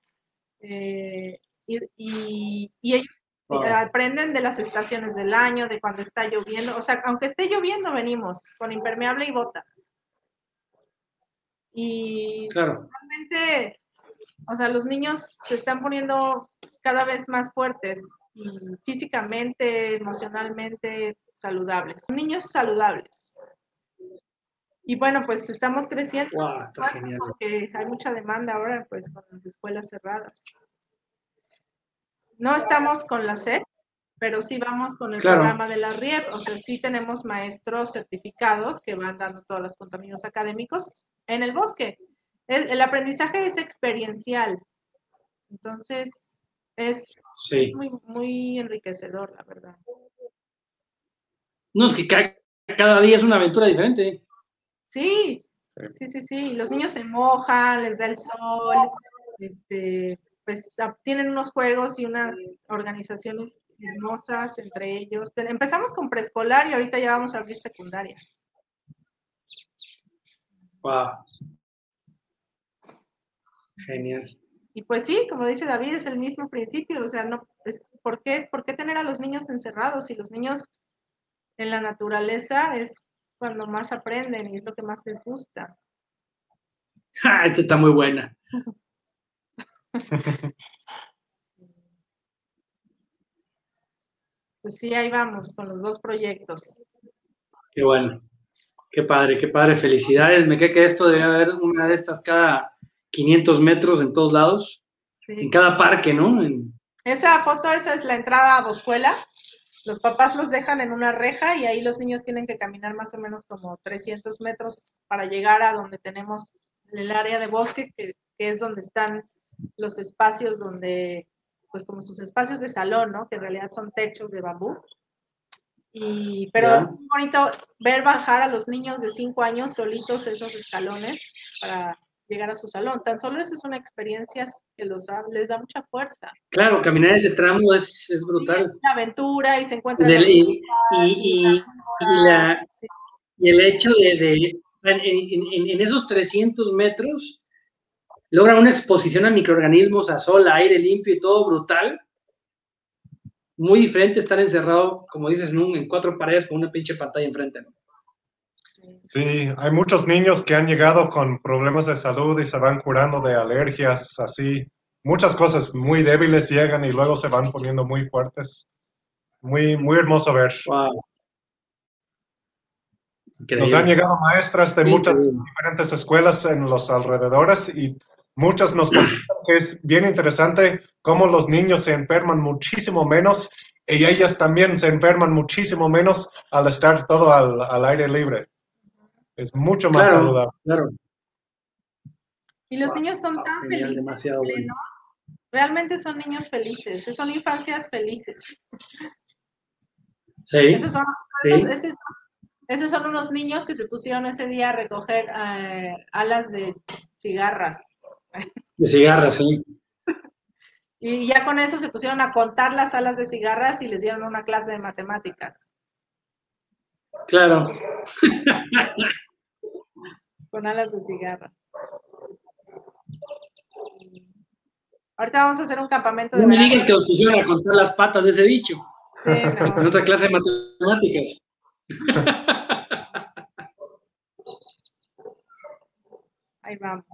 Eh, y, ellos aprenden de las estaciones del año, de cuando está lloviendo. O sea, aunque esté lloviendo, venimos con impermeable y botas. Y realmente, o sea, los niños se están poniendo cada vez más fuertes y físicamente, emocionalmente saludables. Niños saludables. Y bueno, pues estamos creciendo porque hay mucha demanda ahora pues con las escuelas cerradas. No estamos con la SED, pero sí vamos con el programa de la RIEP, o sea, sí tenemos maestros certificados que van dando todos los contenidos académicos en el bosque. El, aprendizaje es experiencial, entonces es, muy, muy enriquecedor, la verdad. No, es que cada, día es una aventura diferente. Sí, sí, sí, sí. Los niños se mojan, les da el sol, este, pues tienen unos juegos y unas organizaciones hermosas entre ellos. Empezamos con preescolar y ahorita ya vamos a abrir secundaria. Wow. Genial. Y pues sí, como dice David, es el mismo principio, o sea, no, es, ¿por, qué, ¿por qué tener a los niños encerrados? Si los niños en la naturaleza es cuando más aprenden y es lo que más les gusta. Ah, esta está muy buena. Pues sí, ahí vamos con los dos proyectos. Qué bueno, qué padre, qué padre, felicidades. Me queda que esto debe haber una de estas cada 500 metros en todos lados, en cada parque, ¿no? Esa foto, esa es la entrada a Boscuela. Los papás los dejan en una reja y ahí los niños tienen que caminar más o menos como 300 metros para llegar a donde tenemos el área de bosque, que es donde están los espacios donde pues como sus espacios de salón, ¿no? Que en realidad son techos de bambú. Y, pero es muy bonito ver bajar a los niños de cinco años solitos esos escalones para llegar a su salón. Tan solo eso es una experiencia que los, les da mucha fuerza. Claro, caminar ese tramo es, es brutal. La aventura y se encuentran. y, y, y, el hecho de, de en, en, en, esos 300 metros, logra una exposición a microorganismos, a sol, a aire limpio y todo brutal. Muy diferente estar encerrado, como dices, en, cuatro paredes con una pinche pantalla enfrente. Sí, hay muchos niños que han llegado con problemas de salud y se van curando de alergias, así. Muchas cosas muy débiles llegan y luego se van poniendo muy fuertes. Muy, muy hermoso ver. Nos han llegado maestras de muchas diferentes escuelas en los alrededores y Muchas nos comentan que es bien interesante cómo los niños se enferman muchísimo menos y ellas también se enferman muchísimo menos al estar todo al, aire libre. Es mucho más saludable. Claro. Y los niños son tan felices. Realmente son niños felices, son infancias felices. Sí. Esos son, esos, son, unos niños que se pusieron ese día a recoger eh, alas de cigarras. De cigarras, sí. Y ya con eso se pusieron a contar las alas de cigarras y les dieron una clase de matemáticas. Claro. con alas de cigarra. Ahorita vamos a hacer un campamento de. No me digas que los pusieron a contar las patas de ese bicho. Sí, en otra clase de matemáticas. Ahí vamos.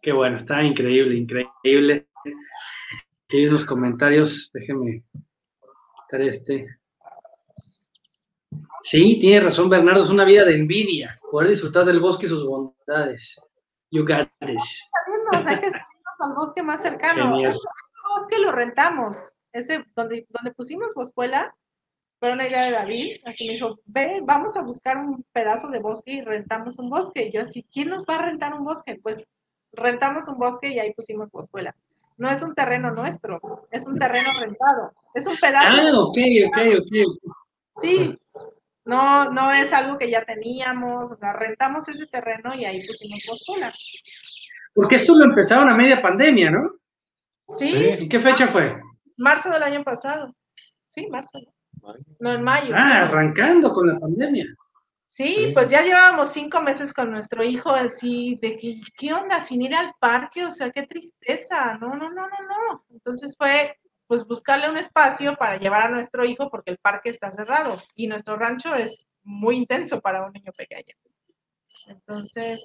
Qué bueno, está increíble, increíble. Aquí hay unos comentarios, déjenme quitar este. Sí, tiene razón Bernardo, es una vida de envidia, poder disfrutar del bosque y sus bondades. You got this. hay que salirnos al bosque más cercano. El bosque lo rentamos. Ese, donde, donde pusimos Boscuela, fue una idea de David, así me dijo, ve, vamos a buscar un pedazo de bosque y rentamos un bosque. Y yo así, ¿quién nos va a rentar un bosque? Pues rentamos un bosque y ahí pusimos boscuela. No es un terreno nuestro, es un terreno rentado. Es un pedazo. Ah, ok, ok, ok. Sí, no, no es algo que ya teníamos, o sea, rentamos ese terreno y ahí pusimos boscuela. Porque esto lo empezaron a media pandemia, ¿no? Sí. ¿En qué fecha fue? Marzo del año pasado. Sí, marzo. No, en mayo. Ah, arrancando con la pandemia. Sí, pues ya llevábamos cinco meses con nuestro hijo así, de que, ¿qué onda? Sin ir al parque, o sea, qué tristeza. No, no, no, no, no. Entonces fue, pues, buscarle un espacio para llevar a nuestro hijo porque el parque está cerrado y nuestro rancho es muy intenso para un niño pequeño. Entonces,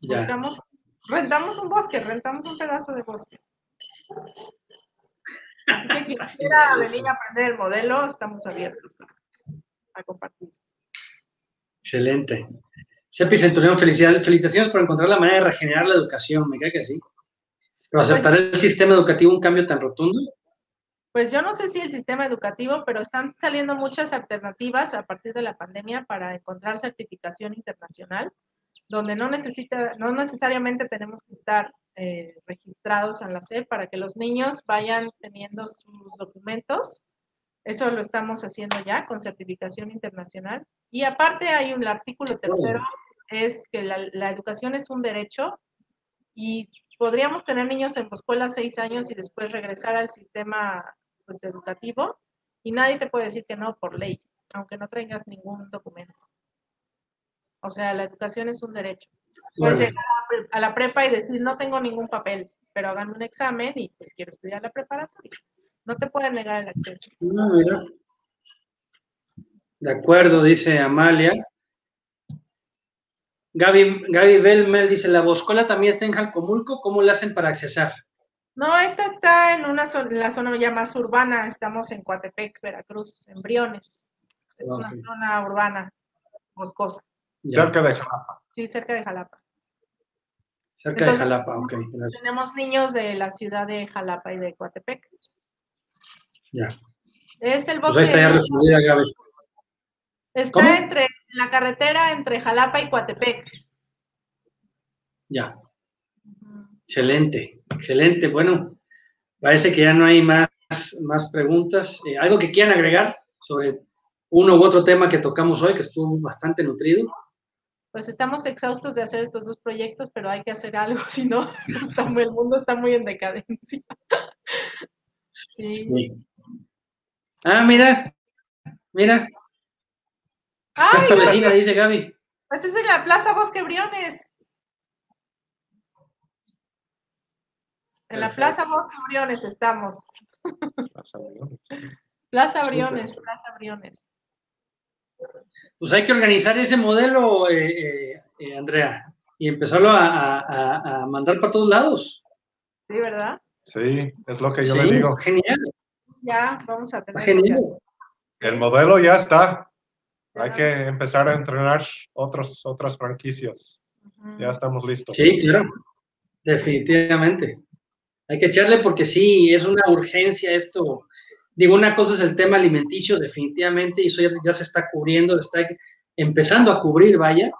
buscamos, rentamos un bosque, rentamos un pedazo de bosque. Si quiera venir a aprender el modelo, estamos abiertos a compartir. Excelente. Sepi Centurión, felicidades, felicitaciones por encontrar la manera de regenerar la educación, me cae que sí. Pero pues aceptar el sistema educativo un cambio tan rotundo. Pues yo no sé si el sistema educativo, pero están saliendo muchas alternativas a partir de la pandemia para encontrar certificación internacional, donde no necesita, no necesariamente tenemos que estar eh, registrados en la SEP para que los niños vayan teniendo sus documentos eso lo estamos haciendo ya con certificación internacional. Y aparte hay un artículo tercero, es que la, educación es un derecho y podríamos tener niños en escuela seis años y después regresar al sistema pues, educativo y nadie te puede decir que no por ley, aunque no tengas ningún documento. O sea, la educación es un derecho. Puedes llegar a la prepa y decir, no tengo ningún papel, pero háganme un examen y pues quiero estudiar la preparatoria. No te pueden negar el acceso. No, mira. De acuerdo, dice Amalia. Gaby, Gaby Belmel dice, ¿la Boscola también está en Jalcomulco? ¿Cómo la hacen para accesar? No, esta está en una la zona ya más urbana. Estamos en Coatepec, Veracruz, en Briones. Es una zona urbana, boscosa. Cerca de Jalapa. Sí, cerca de Jalapa. Cerca de Jalapa, ok. Tenemos niños de la ciudad de Jalapa y de Coatepec. Ya. Es el bosque. Pues ahí está ya respondida, Gaby. Está entre la carretera entre Jalapa y Coatepec. Ya. Excelente, excelente. Bueno, parece que ya no hay más, más preguntas. Eh, ¿Algo que quieran agregar sobre uno u otro tema que tocamos hoy, que estuvo bastante nutrido? Pues estamos exhaustos de hacer estos dos proyectos, pero hay que hacer algo, si no, el mundo está muy en decadencia. sí. Ah, mira, mira. Esta vecina, dice Gaby. Pues es en la Plaza Bosque Briones. En la Plaza Bosque Briones estamos. Plaza Briones. Plaza Briones, Plaza Briones. Pues hay que organizar ese modelo, eh, eh, eh, Andrea, y empezarlo a, mandar para todos lados. Sí, ¿verdad? Sí, es lo que yo le digo. Genial ya vamos a tener. El modelo ya está. Hay que empezar a entrenar otros, otras franquicias. Ya estamos listos. Sí, claro. Definitivamente. Hay que echarle porque sí, es una urgencia esto. Digo, una cosa es el tema alimenticio, definitivamente, y eso ya, se está cubriendo, está empezando a cubrir, vaya,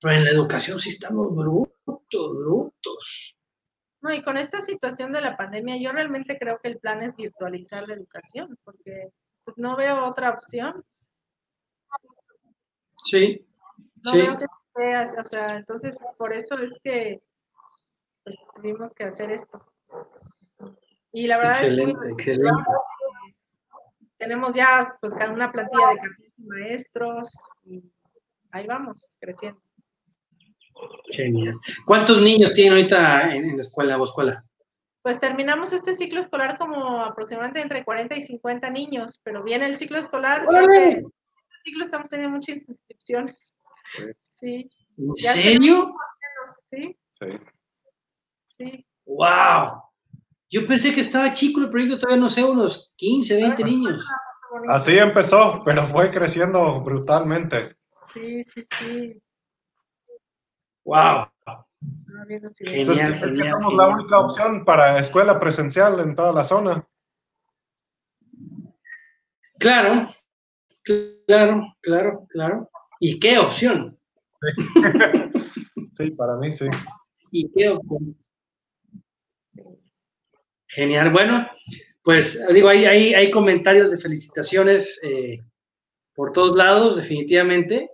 pero en la educación sí estamos brutos, brutos. No, y con esta situación de la pandemia, yo realmente creo que el plan es virtualizar la educación, porque pues no veo otra opción. Sí. No sí. veo que o sea, entonces por eso es que pues, tuvimos que hacer esto. Y la verdad es que excelente. tenemos ya pues una plantilla de 14 maestros y ahí vamos creciendo. Genial. ¿Cuántos niños tienen ahorita en, la escuela o escuela? Pues terminamos este ciclo escolar como aproximadamente entre 40 y 50 niños, pero viene el ciclo escolar. este ciclo estamos teniendo muchas inscripciones. Sí. ¿En serio? Sí. Sí. Sí. ¡Wow! Yo pensé que estaba chico el proyecto, todavía no sé, unos 15, 20 niños. Así empezó, pero fue creciendo brutalmente. Sí, sí, sí. ¡Wow! es, que, somos la única opción para escuela presencial en toda la zona. Claro, claro, claro, claro. ¿Y qué opción? Sí, para mí sí. ¿Y qué opción? Genial. Bueno, pues digo, hay, hay, hay comentarios de felicitaciones eh, por todos lados, definitivamente.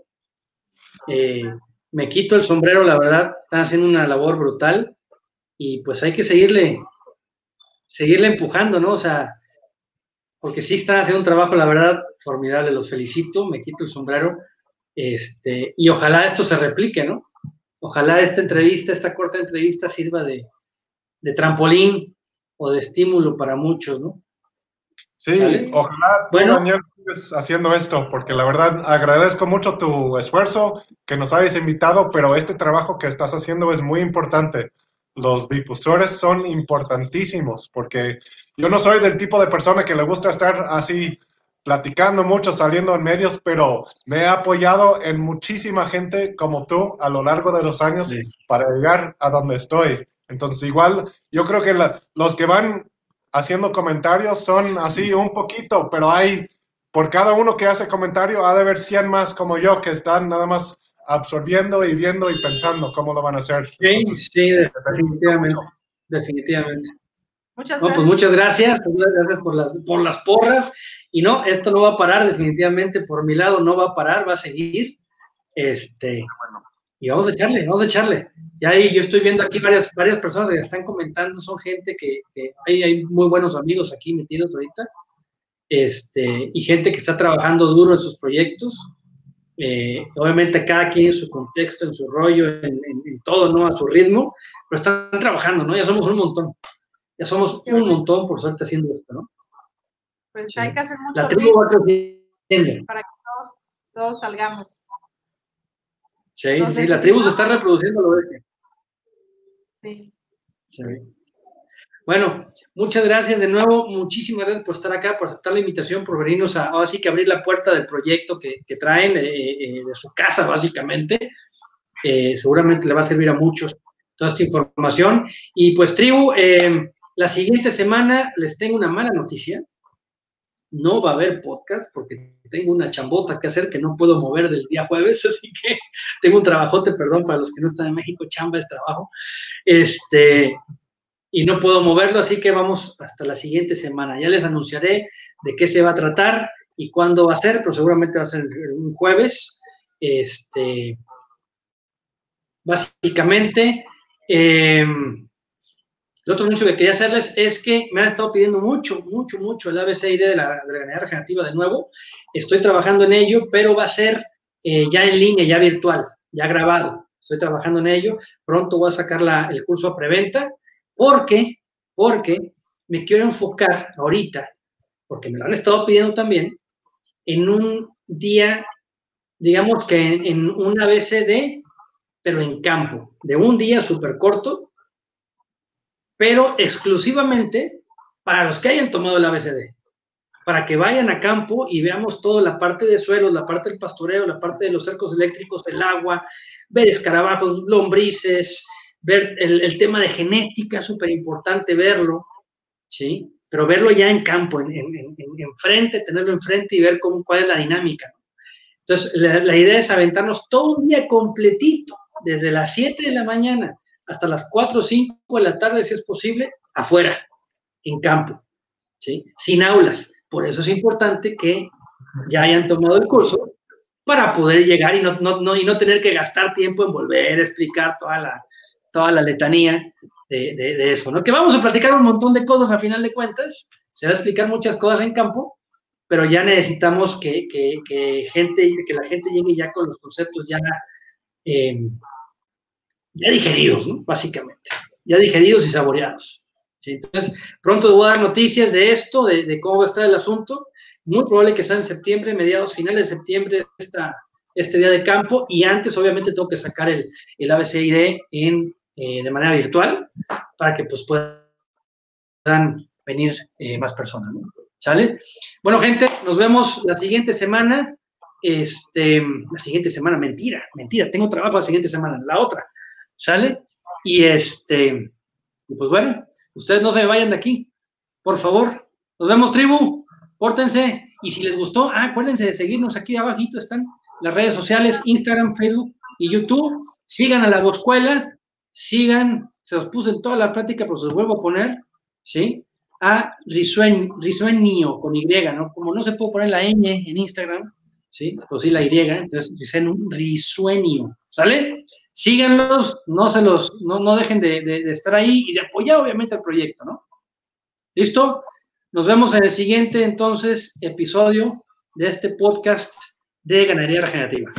Eh, me quito el sombrero, la verdad, están haciendo una labor brutal y pues hay que seguirle, seguirle empujando, ¿no? O sea, porque sí están haciendo un trabajo, la verdad, formidable, los felicito, me quito el sombrero. Este, y ojalá esto se replique, ¿no? Ojalá esta entrevista, esta corta entrevista sirva de, de trampolín o de estímulo para muchos, ¿no? Sí, ojalá bueno, Daniel haciendo esto, porque la verdad agradezco mucho tu esfuerzo, que nos hayas invitado, pero este trabajo que estás haciendo es muy importante. Los difusores son importantísimos, porque yo no soy del tipo de persona que le gusta estar así platicando mucho, saliendo en medios, pero me he apoyado en muchísima gente como tú a lo largo de los años para llegar a donde estoy. Entonces, igual, yo creo que los que van haciendo comentarios son así un poquito, pero hay, por cada uno que hace comentario, ha de haber 100 más como yo que están nada más absorbiendo y viendo y pensando cómo lo van a hacer. Sí, sí, definitivamente, definitivamente. Muchas gracias. pues muchas gracias, muchas gracias por las, por las porras. Y no, esto no va a parar, definitivamente por mi lado no va a parar, va a seguir. Este, y vamos a echarle, vamos a echarle. Y ahí yo estoy viendo aquí varias, varias personas que están comentando, son gente que, hay, hay, muy buenos amigos aquí metidos ahorita, este, y gente que está trabajando duro en sus proyectos. Eh, obviamente cada quien en su contexto, en su rollo, en, todo, ¿no? A su ritmo, pero están trabajando, ¿no? Ya somos un montón. Ya somos un montón, por suerte, haciendo esto, ¿no? Pues hay que hacer mucho La tribu va Para que todos, todos salgamos. Sí, sí, la tribu se está reproduciendo, lo Sí. sí. Bueno, muchas gracias de nuevo, muchísimas gracias por estar acá, por aceptar la invitación, por venirnos a, ahora sí que abrir la puerta del proyecto que, traen eh, eh, de su casa, básicamente. Eh, seguramente le va a servir a muchos toda esta información. Y pues, tribu, la siguiente semana les tengo una mala noticia no va a haber podcast porque tengo una chambota que hacer que no puedo mover del día jueves, así que tengo un trabajote, perdón, para los que no están en México, chamba es trabajo, este, y no puedo moverlo, así que vamos hasta la siguiente semana. Ya les anunciaré de qué se va a tratar y cuándo va a ser, pero seguramente va a ser un jueves. Este, básicamente, eh, el otro anuncio que quería hacerles es que me han estado pidiendo mucho, mucho, mucho el ABCID de la, de la ganadería regenerativa de nuevo. Estoy trabajando en ello, pero va a ser eh, ya en línea, ya virtual, ya grabado. Estoy trabajando en ello. Pronto voy a sacar el curso a preventa porque, porque me quiero enfocar ahorita, porque me lo han estado pidiendo también, en un día, digamos que en, en un ABCD, pero en campo, de un día súper corto, pero exclusivamente para los que hayan tomado el ABCD, para que vayan a campo y veamos toda la parte de suelos, la parte del pastoreo, la parte de los cercos eléctricos, el agua, ver escarabajos, lombrices, ver el, tema de genética, súper importante verlo, ¿sí? Pero verlo ya en campo, en, frente, tenerlo enfrente y ver cómo, cuál es la dinámica. Entonces, la, la idea es aventarnos todo un día completito, desde las 7 de la mañana hasta las 4 o 5 de la tarde, si es posible, afuera, en campo, ¿sí? sin aulas. Por eso es importante que ya hayan tomado el curso para poder llegar y no, no, y no tener que gastar tiempo en volver a explicar toda la, toda la letanía de, de, eso, ¿no? Que vamos a platicar un montón de cosas a final de cuentas, se va a explicar muchas cosas en campo, pero ya necesitamos que, que, que gente, que la gente llegue ya con los conceptos ya eh, ya digeridos, ¿no? Básicamente, ya digeridos y saboreados. Entonces, pronto voy a dar noticias de esto, de, cómo va a estar el asunto. Muy probable que sea en septiembre, mediados finales de septiembre, esta, este día de campo, y antes obviamente tengo que sacar el, el ABCID en, eh, de manera virtual para que pues puedan venir eh, más personas, ¿no? ¿Sale? Bueno, gente, nos vemos la siguiente semana. Este, la siguiente semana, mentira, mentira, tengo trabajo la siguiente semana, la otra. ¿Sale? Y este, pues bueno, ustedes no se vayan de aquí, por favor. Nos vemos, tribu. Pórtense. Y si les gustó, ah, acuérdense de seguirnos aquí abajito están las redes sociales, Instagram, Facebook y YouTube. Sigan a la Boscuela, sigan, se los puse en toda la práctica, pero se los vuelvo a poner, ¿sí? A Risuenio con Y, ¿no? Como no se puede poner la ñ en Instagram, ¿sí? Pues sí la Y, entonces Risuenio, ¿sale? Síganlos, no se los, no, no dejen de, estar ahí y de apoyar obviamente al proyecto, ¿no? ¿Listo? Nos vemos en el siguiente entonces episodio de este podcast de Ganadería Regenerativa.